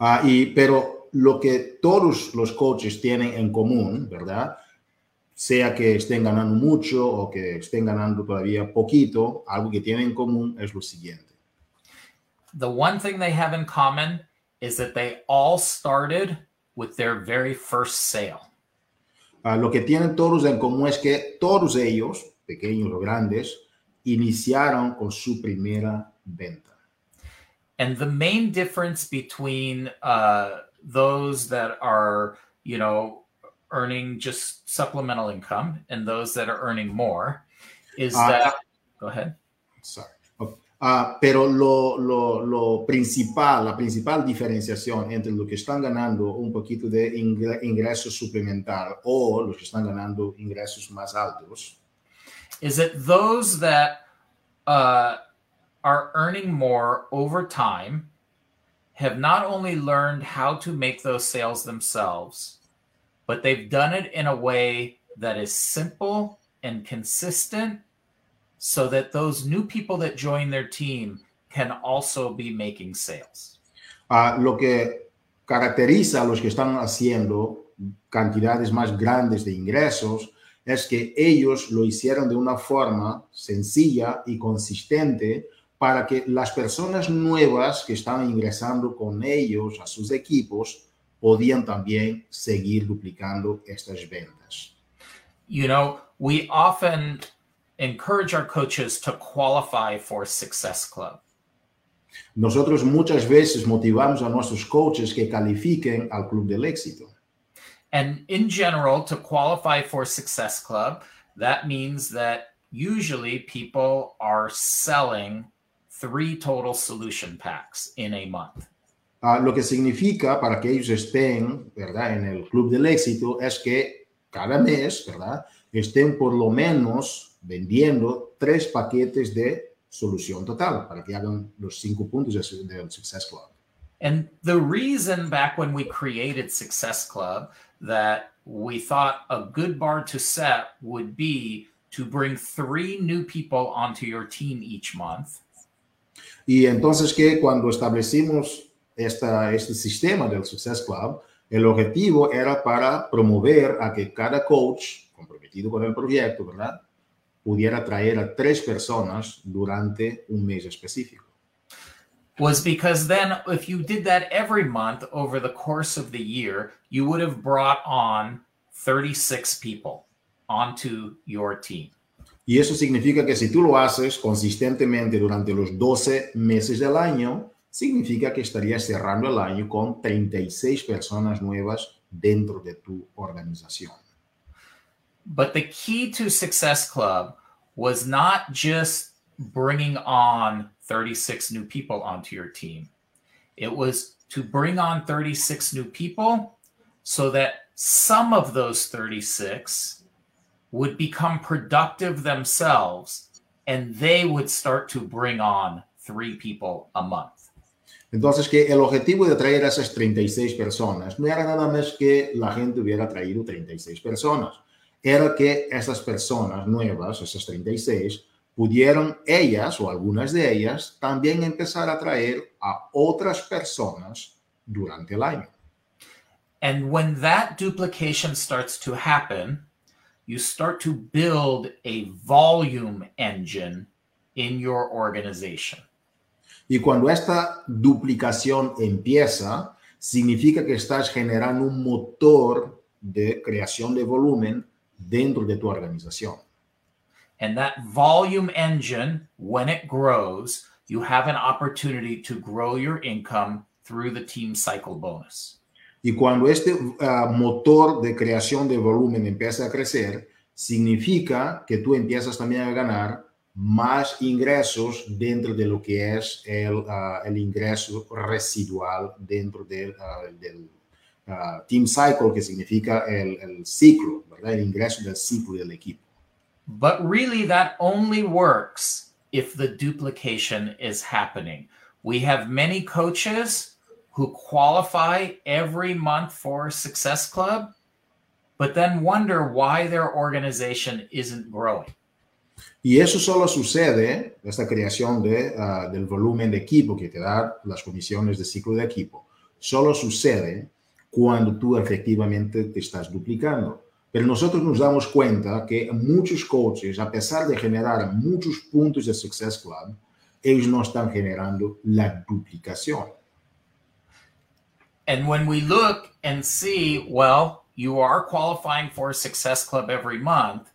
Ah, y, pero lo que todos los coaches tienen en común, ¿verdad? Sea que estén ganando mucho o que estén ganando todavía poquito, algo que tienen en común es lo siguiente. The one thing they have in common is that they all started with their very first sale. Uh, lo que tienen todos en común es que todos ellos, pequeños o grandes, iniciaron con su primera venta. And the main difference between uh, those that are, you know, earning just supplemental income and those that are earning more is uh, that go ahead. Sorry. Ah, pero lo, lo, lo, principal, la principal diferenciación entre los que están ganando un poquito de ingreso suplementar o los que están ganando ingresos más altos is that those that uh, are earning more over time have not only learned how to make those sales themselves, but they've done it in a way that is simple and consistent so that those new people that join their team can also be making sales. Uh, lo que caracteriza a los que están haciendo cantidades más grandes de ingresos es que ellos lo hicieron de una forma sencilla y consistente para que las personas nuevas que estaban ingresando con ellos a sus equipos podían también seguir duplicando estas ventas. You know, we often encourage our coaches to qualify for Success Club. Nosotros muchas veces motivamos a nuestros coaches que califiquen al Club del Éxito. And in general, to qualify for Success Club, that means that usually people are selling three total solution packs in a month. Uh, lo que significa para que ellos estén, ¿verdad? En el Club del Éxito es que cada mes, ¿verdad? Estén por lo menos vendiendo tres paquetes de solución total para que hagan los cinco puntos del Success Club. And the reason back when we created Success Club that we thought a good bar to set would be to bring three new people onto your team each month. Y entonces que cuando establecimos esta, este sistema del Success Club, el objetivo era para promover a que cada coach comprometido con el proyecto, ¿verdad? Pudiera traer a tres personas durante un mes específico. was because then if you did that every month over the course of the year, you would have brought on 36 people onto your team. Y eso significa que si tú lo haces consistentemente durante los 12 meses del año, significa que estarías cerrando el año con 36 personas nuevas dentro de tu organización. But the key to Success Club was not just bringing on 36 new people onto your team. It was to bring on 36 new people so that some of those 36 would become productive themselves and they would start to bring on three people a month. Entonces, que el objetivo de traer a esas 36 personas no era nada más que la gente hubiera traído 36 personas, era que esas personas nuevas, esas 36, pudieron ellas o algunas de ellas también empezar a traer a otras personas durante el año. And when that duplication starts to happen, you start to build a volume engine in your organization. Y cuando esta duplicación empieza, significa que estás generando un motor de creación de volumen dentro de tu organización. And that volume engine, when it grows, you have an opportunity to grow your income through the team cycle bonus. Y cuando este uh, motor de creación de volumen empieza a crecer, significa que tú empiezas también a ganar más ingresos dentro de lo que es el, uh, el ingreso residual dentro del, uh, del team cycle, que significa el, el ciclo, ¿verdad? el ingreso del ciclo del equipo. But really, that only works if the duplication is happening. We have many coaches who qualify every month for Success Club, but then wonder why their organization isn't growing. Y eso solo sucede, esta creación de, uh, del volumen de equipo que te da las comisiones de ciclo de equipo, solo sucede tú te estás duplicando. Nos damos que coaches, de generar de Success Club, generando. And when we look and see, well, you are qualifying for a Success Club every month,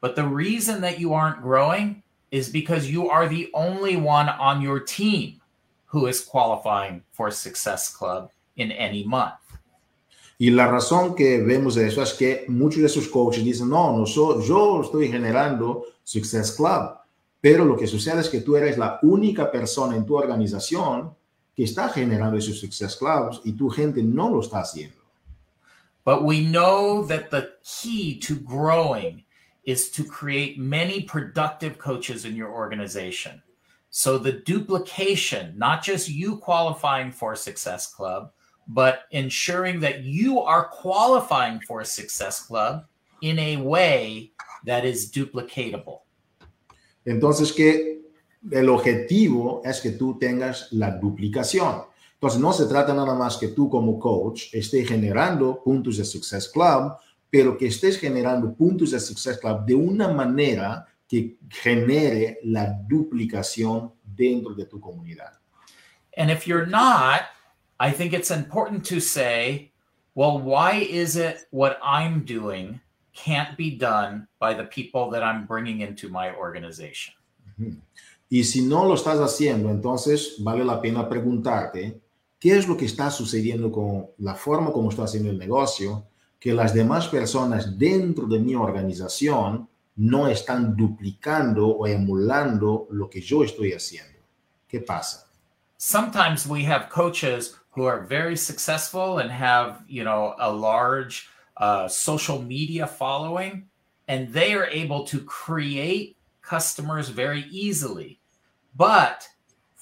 but the reason that you aren't growing is because you are the only one on your team who is qualifying for Success Club in any month. Y la razón que vemos eso es que muchos de esos coaches dicen, no, no soy, yo estoy generando Success Club, Pero lo que sucede es que tú eres la única persona en tu organización que está generando esos Success Clubs y tu gente no lo está haciendo. But we know that the key to growing is to create many productive coaches in your organization. So the duplication, not just you qualifying for Success Club, but ensuring that you are qualifying for a Success Club in a way that is duplicatable. Entonces, que el objetivo es que tú tengas la duplicación. Entonces, no se trata nada más que tú como coach estés generando puntos de Success Club, pero que estés generando puntos de Success Club de una manera que genere la duplicación dentro de tu comunidad. And if you're not, I think it's important to say, well, why is it what I'm doing can't be done by the people that I'm bringing into my organization? Y si no lo estás haciendo, entonces vale la pena preguntarte qué es lo que está sucediendo con la forma como está haciendo el negocio, que las demás personas dentro de mi organización no están duplicando o emulando lo que yo estoy haciendo. ¿Qué pasa? Sometimes we have coaches who are very successful and have, you know, a large uh, social media following, and they are able to create customers very easily. But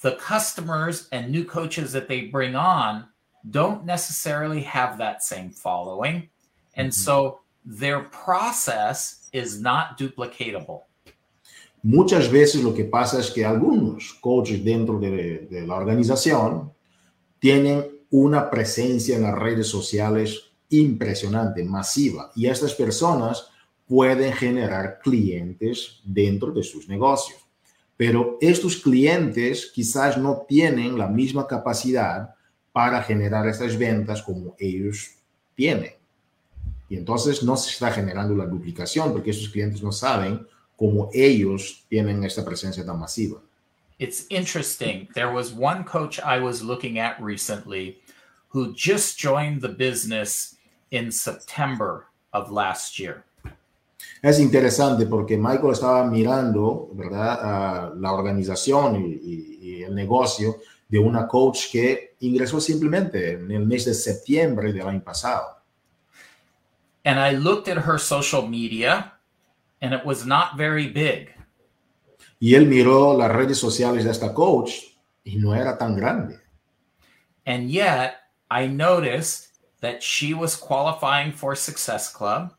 the customers and new coaches that they bring on don't necessarily have that same following. And Mhm. so their process is not duplicatable. Muchas veces lo que pasa es que algunos coaches dentro de, de la organización tienen una presencia en las redes sociales impresionante, masiva, y estas personas pueden generar clientes dentro de sus negocios. Pero estos clientes quizás no tienen la misma capacidad para generar estas ventas como ellos tienen. Y entonces no se está generando la duplicación porque esos clientes no saben cómo ellos tienen esta presencia tan masiva. It's interesting. There was one coach I was looking at recently who just joined the business in September of last year. Es interesante porque Michael estaba mirando, ¿verdad?, a la organización y, y- y el negocio de una coach que ingresó simplemente en el mes de septiembre del año pasado. And I looked at her social media and it was not very big. Y él miró las redes sociales de esta coach y no era tan grande. And yet I noticed that she was qualifying for Success Club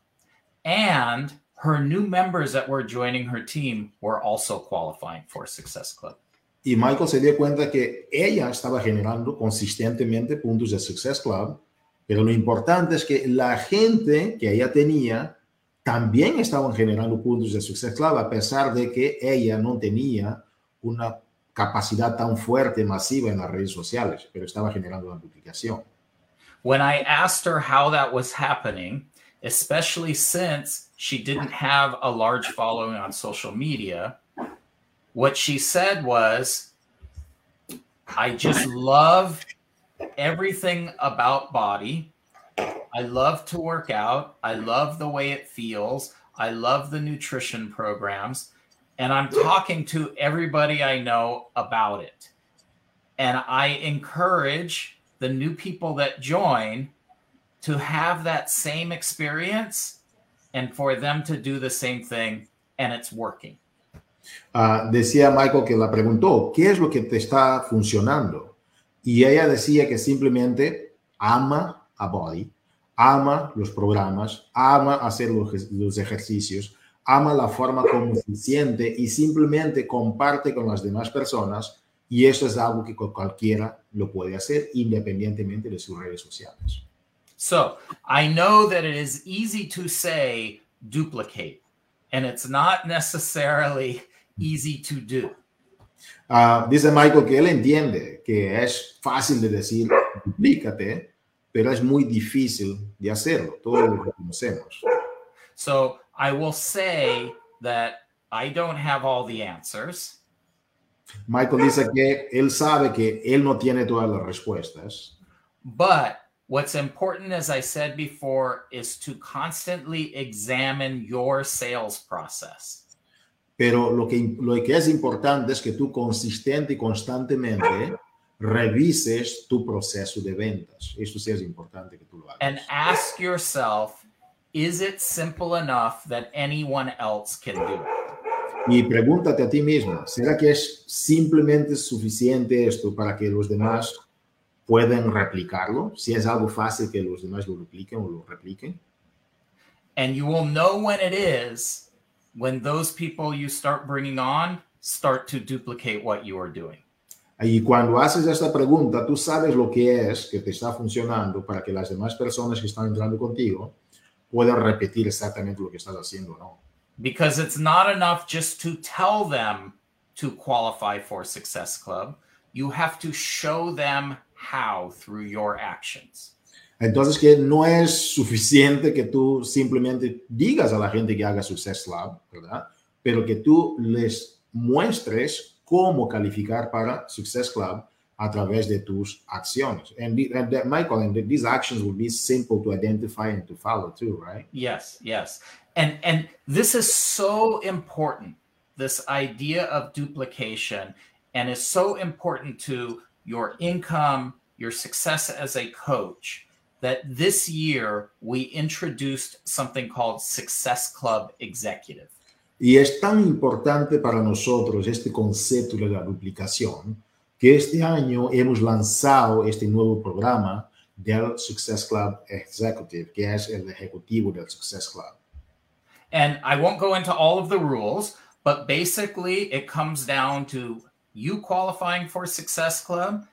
and her new members that were joining her team were also qualifying for Success Club. Y Michael se dio cuenta que ella estaba generando consistentemente puntos de Success Club, pero lo importante es que la gente que ella tenía también estaban generando puntos de Success Club, a pesar de que ella no tenía una capacidad tan fuerte, masiva en las redes sociales, pero estaba generando una duplicación. When I asked her how that was happening, especially since she didn't have a large following on social media, what she said was, I just love everything about body. I love to work out. I love the way it feels. I love the nutrition programs. And I'm talking to everybody I know about it. And I encourage the new people that join to have that same experience and for them to do the same thing. And it's working. Ah, decía Michael que la preguntó, ¿qué es lo que te está funcionando? Y ella decía que simplemente ama a Body, ama los programas, ama hacer los, los ejercicios, ama la forma como se siente y simplemente comparte con las demás personas. Y eso es algo que cualquiera lo puede hacer independientemente de sus redes sociales. So I know that it is easy to say duplicate, and it's not necessarily easy to do. Ah, dice Michael que él entiende que es fácil de decir duplícate, pero es muy difícil de hacerlo. Todos lo reconocemos. So I will say that I don't have all the answers. Michael dice que él sabe que él no tiene todas las respuestas, But what's important, as I said before, is to constantly examine your sales process. pero lo que, lo que es importante es que tú consistente y constantemente revises tu proceso de ventas. Eso sí es importante que tú lo hagas. And ask yourself, is it simple enough that anyone else can do it? Y pregúntate a ti mismo, ¿será que es simplemente suficiente esto para que los demás puedan replicarlo? Si es algo fácil que los demás lo repliquen o lo repliquen. And you will know when it is when those people you start bringing on start to duplicate what you are doing. Y cuando haces esta pregunta, tú sabes lo que es que te está funcionando para que las demás personas que están entrando contigo puedan repetir exactamente lo que estás haciendo, ¿no? Because it's not enough just to tell them to qualify for Success Club. You have to show them how through your actions. Entonces, que no es suficiente que tú simplemente digas a la gente que haga Success Club, ¿verdad? Pero que tú les muestres cómo calificar para Success Club a través de tus acciones. And, the, and that, Michael, and the, these actions will be simple to identify and to follow too, right? Yes, yes. And and this is so important. This idea of duplication and is so important to your income, your success as a coach that this year we introduced something called Success Club Executive. Y es tan importante para nosotros este concepto de la duplicación que este año hemos lanzado este nuevo programa del Success Club Executive, que es el ejecutivo del Success Club. And I won't go into all of the rules, but basically it comes down to you qualifying for Success Club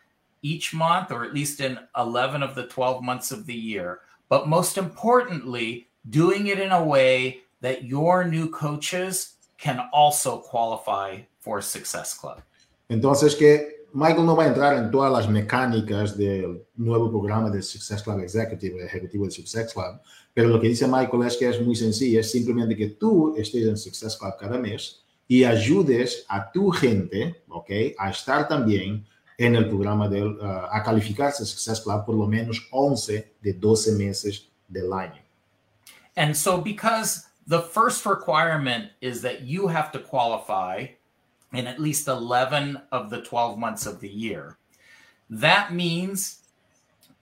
each month, or at least in 11 of the 12 months of the year. But most importantly, doing it in a way that your new coaches can also qualify for Success Club. Entonces, que Michael no va a entrar en todas las mecánicas del nuevo programa del Success Club Executive, ejecutivo del Success Club, pero lo que dice Michael es que es muy sencillo, es simplemente que tú estés en Success Club cada mes y ayudes a tu gente, ¿ok? A estar también en el programa del, uh, a calificarse Success Club por lo menos 11 de 12 meses del año. And so because the first requirement is that you have to qualify in at least 11 of the 12 months of the year. That means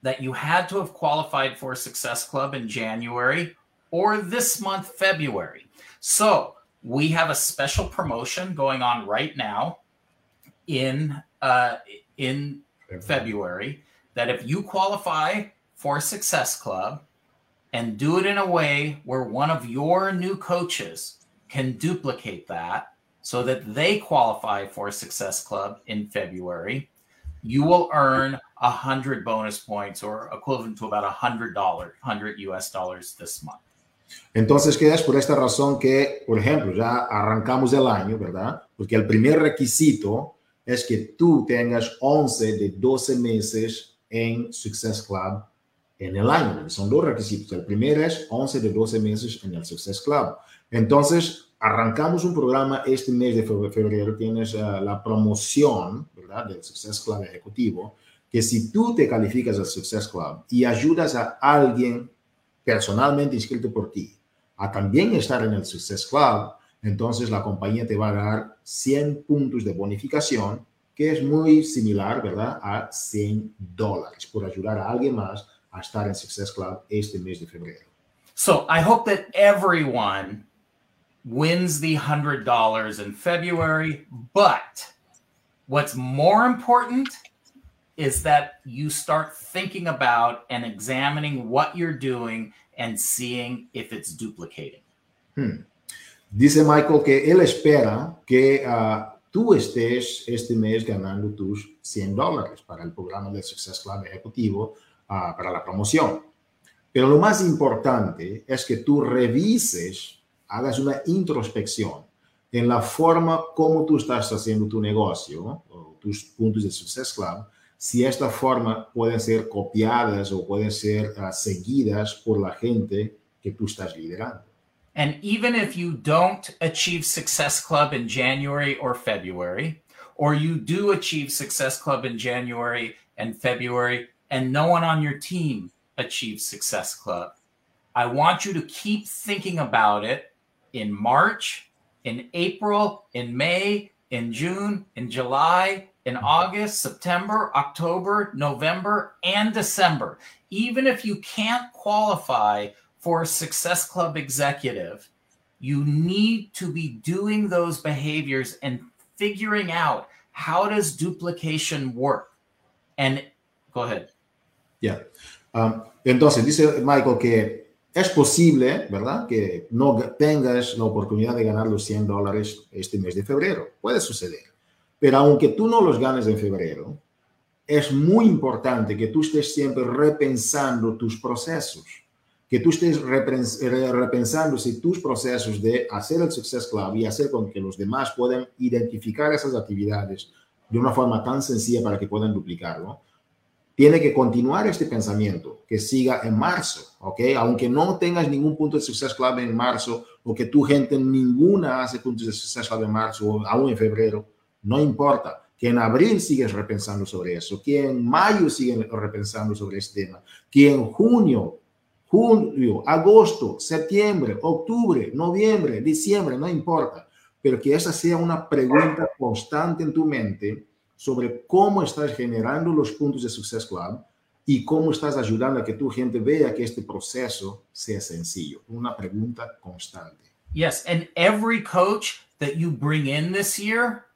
that you had to have qualified for Success Club in January or this month, February. So we have a special promotion going on right now in uh, in February that if you qualify for Success Club and do it in a way where one of your new coaches can duplicate that so that they qualify for a Success Club in February, you will earn a hundred bonus points or equivalent to about a hundred dollar, hundred US dollars this month. Entonces, que es por esta razón que, por ejemplo, ya arrancamos el año, ¿verdad? Porque el primer requisito es que tú tengas 11 de 12 meses en Success Club en el año. Son dos requisitos. El primero es 11 de 12 meses en el Success Club. Entonces, arrancamos un programa este mes de febrero. Tienes uh, la promoción, ¿verdad? Del Success Club Ejecutivo, que si tú te calificas al Success Club y ayudas a alguien personalmente inscrito por ti a también estar en el Success Club, entonces la compañía te va a dar 100 puntos de bonificación, que es muy similar, ¿verdad? A 100 dólares por ayudar a alguien más estar en Success Club este mes de febrero. So I hope that everyone wins the $100 in February, but what's more important is that you start thinking about and examining what you're doing and seeing if it's duplicating. Hmm. Dice Michael que él espera que uh, tú estés este mes ganando tus 100 dólares para el programa de Success Club Ejecutivo uh, para la promoción. Pero lo más importante es que tú revises, hagas una introspección en la forma como tú estás haciendo tu negocio, o tus puntos de Success Club, si esta forma pueden ser copiadas o pueden ser uh, seguidas por la gente que tú estás liderando. And even if you don't achieve Success Club in January or February, or you do achieve Success Club in January and February, and no one on your team achieves Success Club, I want you to keep thinking about it in March in April, in May, in June, in July, in August, September, October, November, and December. Even if you can't qualify for a Success Club executive, you need to be doing those behaviors and figuring out how does duplication work. And go ahead. Yeah. Um, entonces, dice Michael que es posible, ¿verdad? Que no tengas la oportunidad de ganar los 100 dólares este mes de febrero. Puede suceder. Pero aunque tú no los ganes en febrero, es muy importante que tú estés siempre repensando tus procesos, que tú estés repensando si tus procesos de hacer el Success Club y hacer con que los demás puedan identificar esas actividades de una forma tan sencilla para que puedan duplicarlo, tiene que continuar este pensamiento, que siga en marzo, ¿ok? Aunque no tengas ningún punto de Success Club en marzo o que tu gente ninguna hace puntos de Success Club en marzo o aún en febrero, no importa. Que en abril sigues repensando sobre eso, que en mayo siguen repensando sobre este tema, que en junio, julio, agosto, septiembre, octubre, noviembre, diciembre, no importa, pero que esa sea una pregunta constante en tu mente sobre cómo estás generando de Success Club y cómo estás a que tu gente que este sencillo. Una pregunta constante. Yes, and every coach that you bring in this year,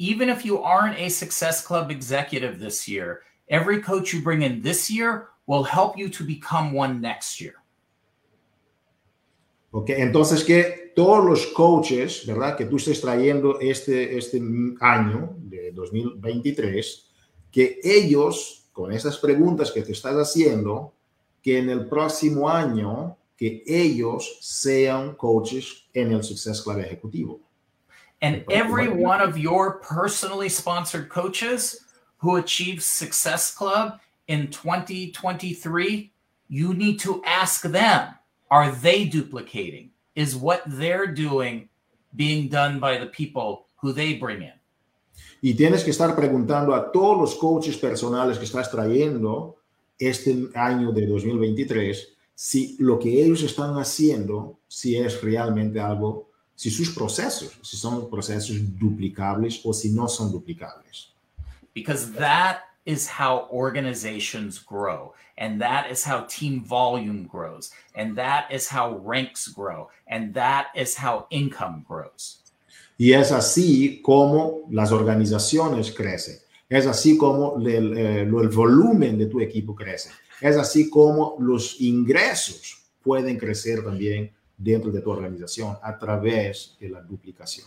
even if you aren't a Success Club executive this year, every coach you bring in this year will help you to become one next year. Ok, entonces que todos los coaches, ¿verdad? Que tú estés trayendo este, este año de 2023, que ellos, con esas preguntas que te estás haciendo, que en el próximo año, que ellos sean coaches en el Success Club Ejecutivo. And every one of your personally sponsored coaches who achieves Success Club in 2023, you need to ask them are they duplicating? Is what they're doing being done by the people who they bring in? Y tienes que estar preguntando a todos los coaches personales que estás trayendo este año de 2023 si lo que ellos están haciendo, si es realmente algo, si sus procesos, si son procesos duplicables o si no son duplicables. Because that is how organizations grow. And that is how team volume grows. And that is how ranks grow. And that is how income grows. Y es así como las organizaciones crecen. Es así como el, eh, el volumen de tu equipo crece. Es así como los ingresos pueden crecer también dentro de tu organización a través de la duplicación.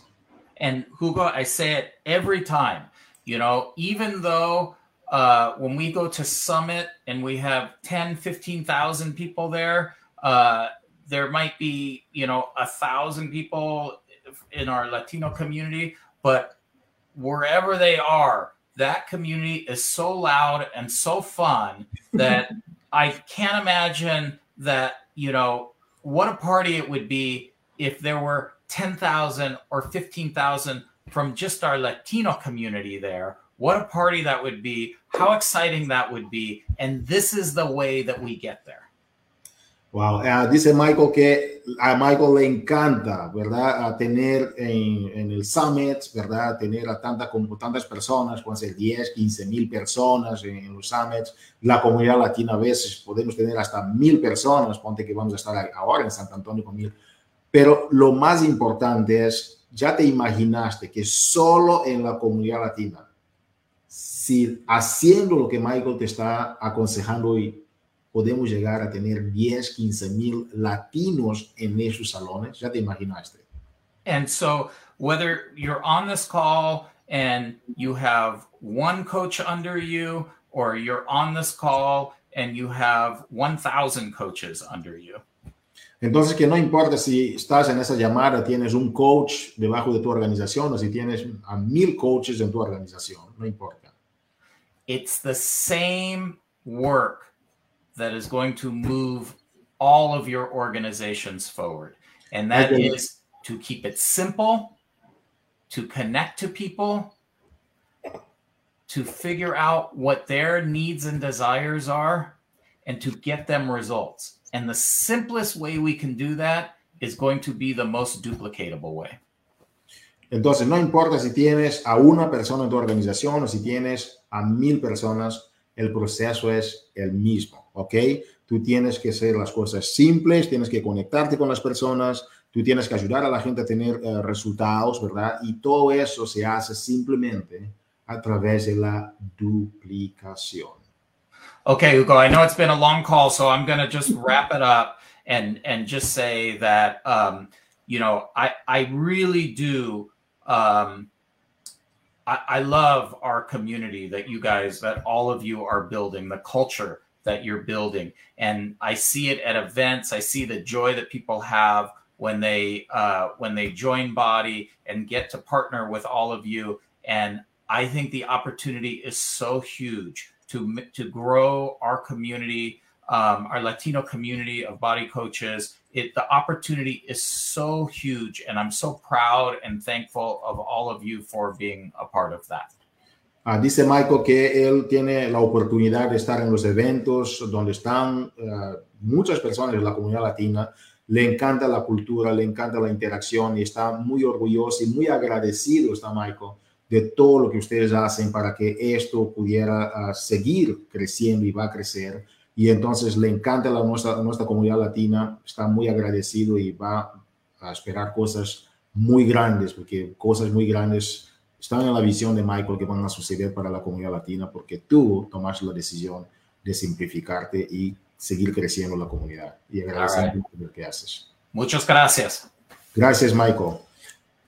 And Hugo, I say it every time, you know, even though uh, when we go to Summit and we have 10, 15,000 people there, uh, there might be, you know, a thousand people in our Latino community, but wherever they are, that community is so loud and so fun that I can't imagine that, you know, what a party it would be if there were 10,000 or 15,000 from just our Latino community there what a party that would be, how exciting that would be. And this is the way that we get there. Wow, uh, dice Michael que a Michael le encanta, ¿verdad? A tener en, en, el summit, ¿verdad? Tener a tanta, como tantas personas, pueden ser 10, 15 mil personas en, en, los summits. La comunidad latina a veces podemos tener hasta mil personas, ponte que vamos a estar ahora en San Antonio con mil. Pero lo más importante es, ya te imaginaste que solo en la comunidad latina si haciendo lo que Michael te está aconsejando hoy, podemos llegar a tener 10, 15 mil latinos en esos salones, ya te imaginaste. And so, whether you're on this call and you have one coach under you, or you're on this call and you have 1,000 coaches under you. Entonces, que no importa si estás en esa llamada, tienes un coach debajo de tu organización o si tienes a mil coaches en tu organización, no importa. It's the same work that is going to move all of your organizations forward. And that okay. is to keep it simple, to connect to people, to figure out what their needs and desires are, and to get them results. And the simplest way we can do that is going to be the most duplicatable way. Entonces, no importa si tienes a una persona en tu organización o si tienes a mil personas, el proceso es el mismo, ¿ok? Tú tienes que hacer las cosas simples, tienes que conectarte con las personas, tú tienes que ayudar a la gente a tener uh, resultados, ¿verdad? Y todo eso se hace simplemente a través de la duplicación. Okay, Hugo, I know it's been a long call, so I'm going to just wrap it up and and just say that um, you know I I really do um, I, I love our community that you guys that all of you are building the culture that you're building and I see it at events I see the joy that people have when they uh, when they join body and get to partner with all of you and I think the opportunity is so huge to to grow our community, um, our Latino community of body coaches. It the opportunity is so huge, and I'm so proud and thankful of all of you for being a part of that. Uh, dice Michael que él tiene la oportunidad de estar en los eventos donde están uh, muchas personas de la comunidad latina. Le encanta la cultura, le encanta la interacción y está muy orgulloso y muy agradecido está Michael de todo lo que ustedes hacen para que esto pudiera uh, seguir creciendo y va a crecer. Y entonces le encanta la nuestra, nuestra comunidad latina, está muy agradecido y va a esperar cosas muy grandes, porque cosas muy grandes están en la visión de Michael que van a suceder para la comunidad latina, porque tú tomaste la decisión de simplificarte y seguir creciendo la comunidad. Y agradecer lo que haces. Muchas gracias. Gracias, Michael.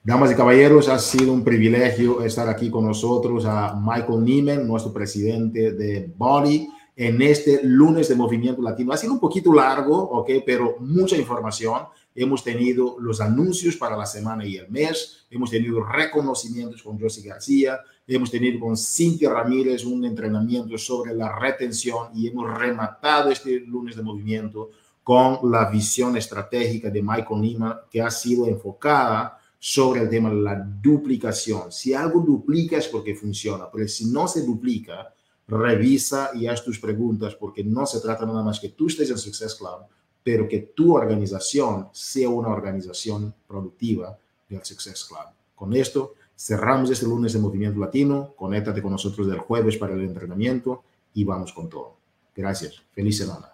Damas y caballeros, ha sido un privilegio estar aquí con nosotros a Michael Nieman, nuestro presidente de Body, en este lunes de Movimiento Latino. Ha sido un poquito largo, ok, pero mucha información. Hemos tenido los anuncios para la semana y el mes, hemos tenido reconocimientos con Josie García, hemos tenido con Cintia Ramírez un entrenamiento sobre la retención y hemos rematado este lunes de movimiento con la visión estratégica de Michael Nieman que ha sido enfocada sobre el tema de la duplicación. Si algo duplica es porque funciona, pero si no se duplica, revisa y haz tus preguntas porque no se trata nada más que tú estés en Success Club, pero que tu organización sea una organización productiva del Success Club. Con esto cerramos este lunes de Movimiento Latino. Conéctate con nosotros del jueves para el entrenamiento y vamos con todo. Gracias. Feliz semana.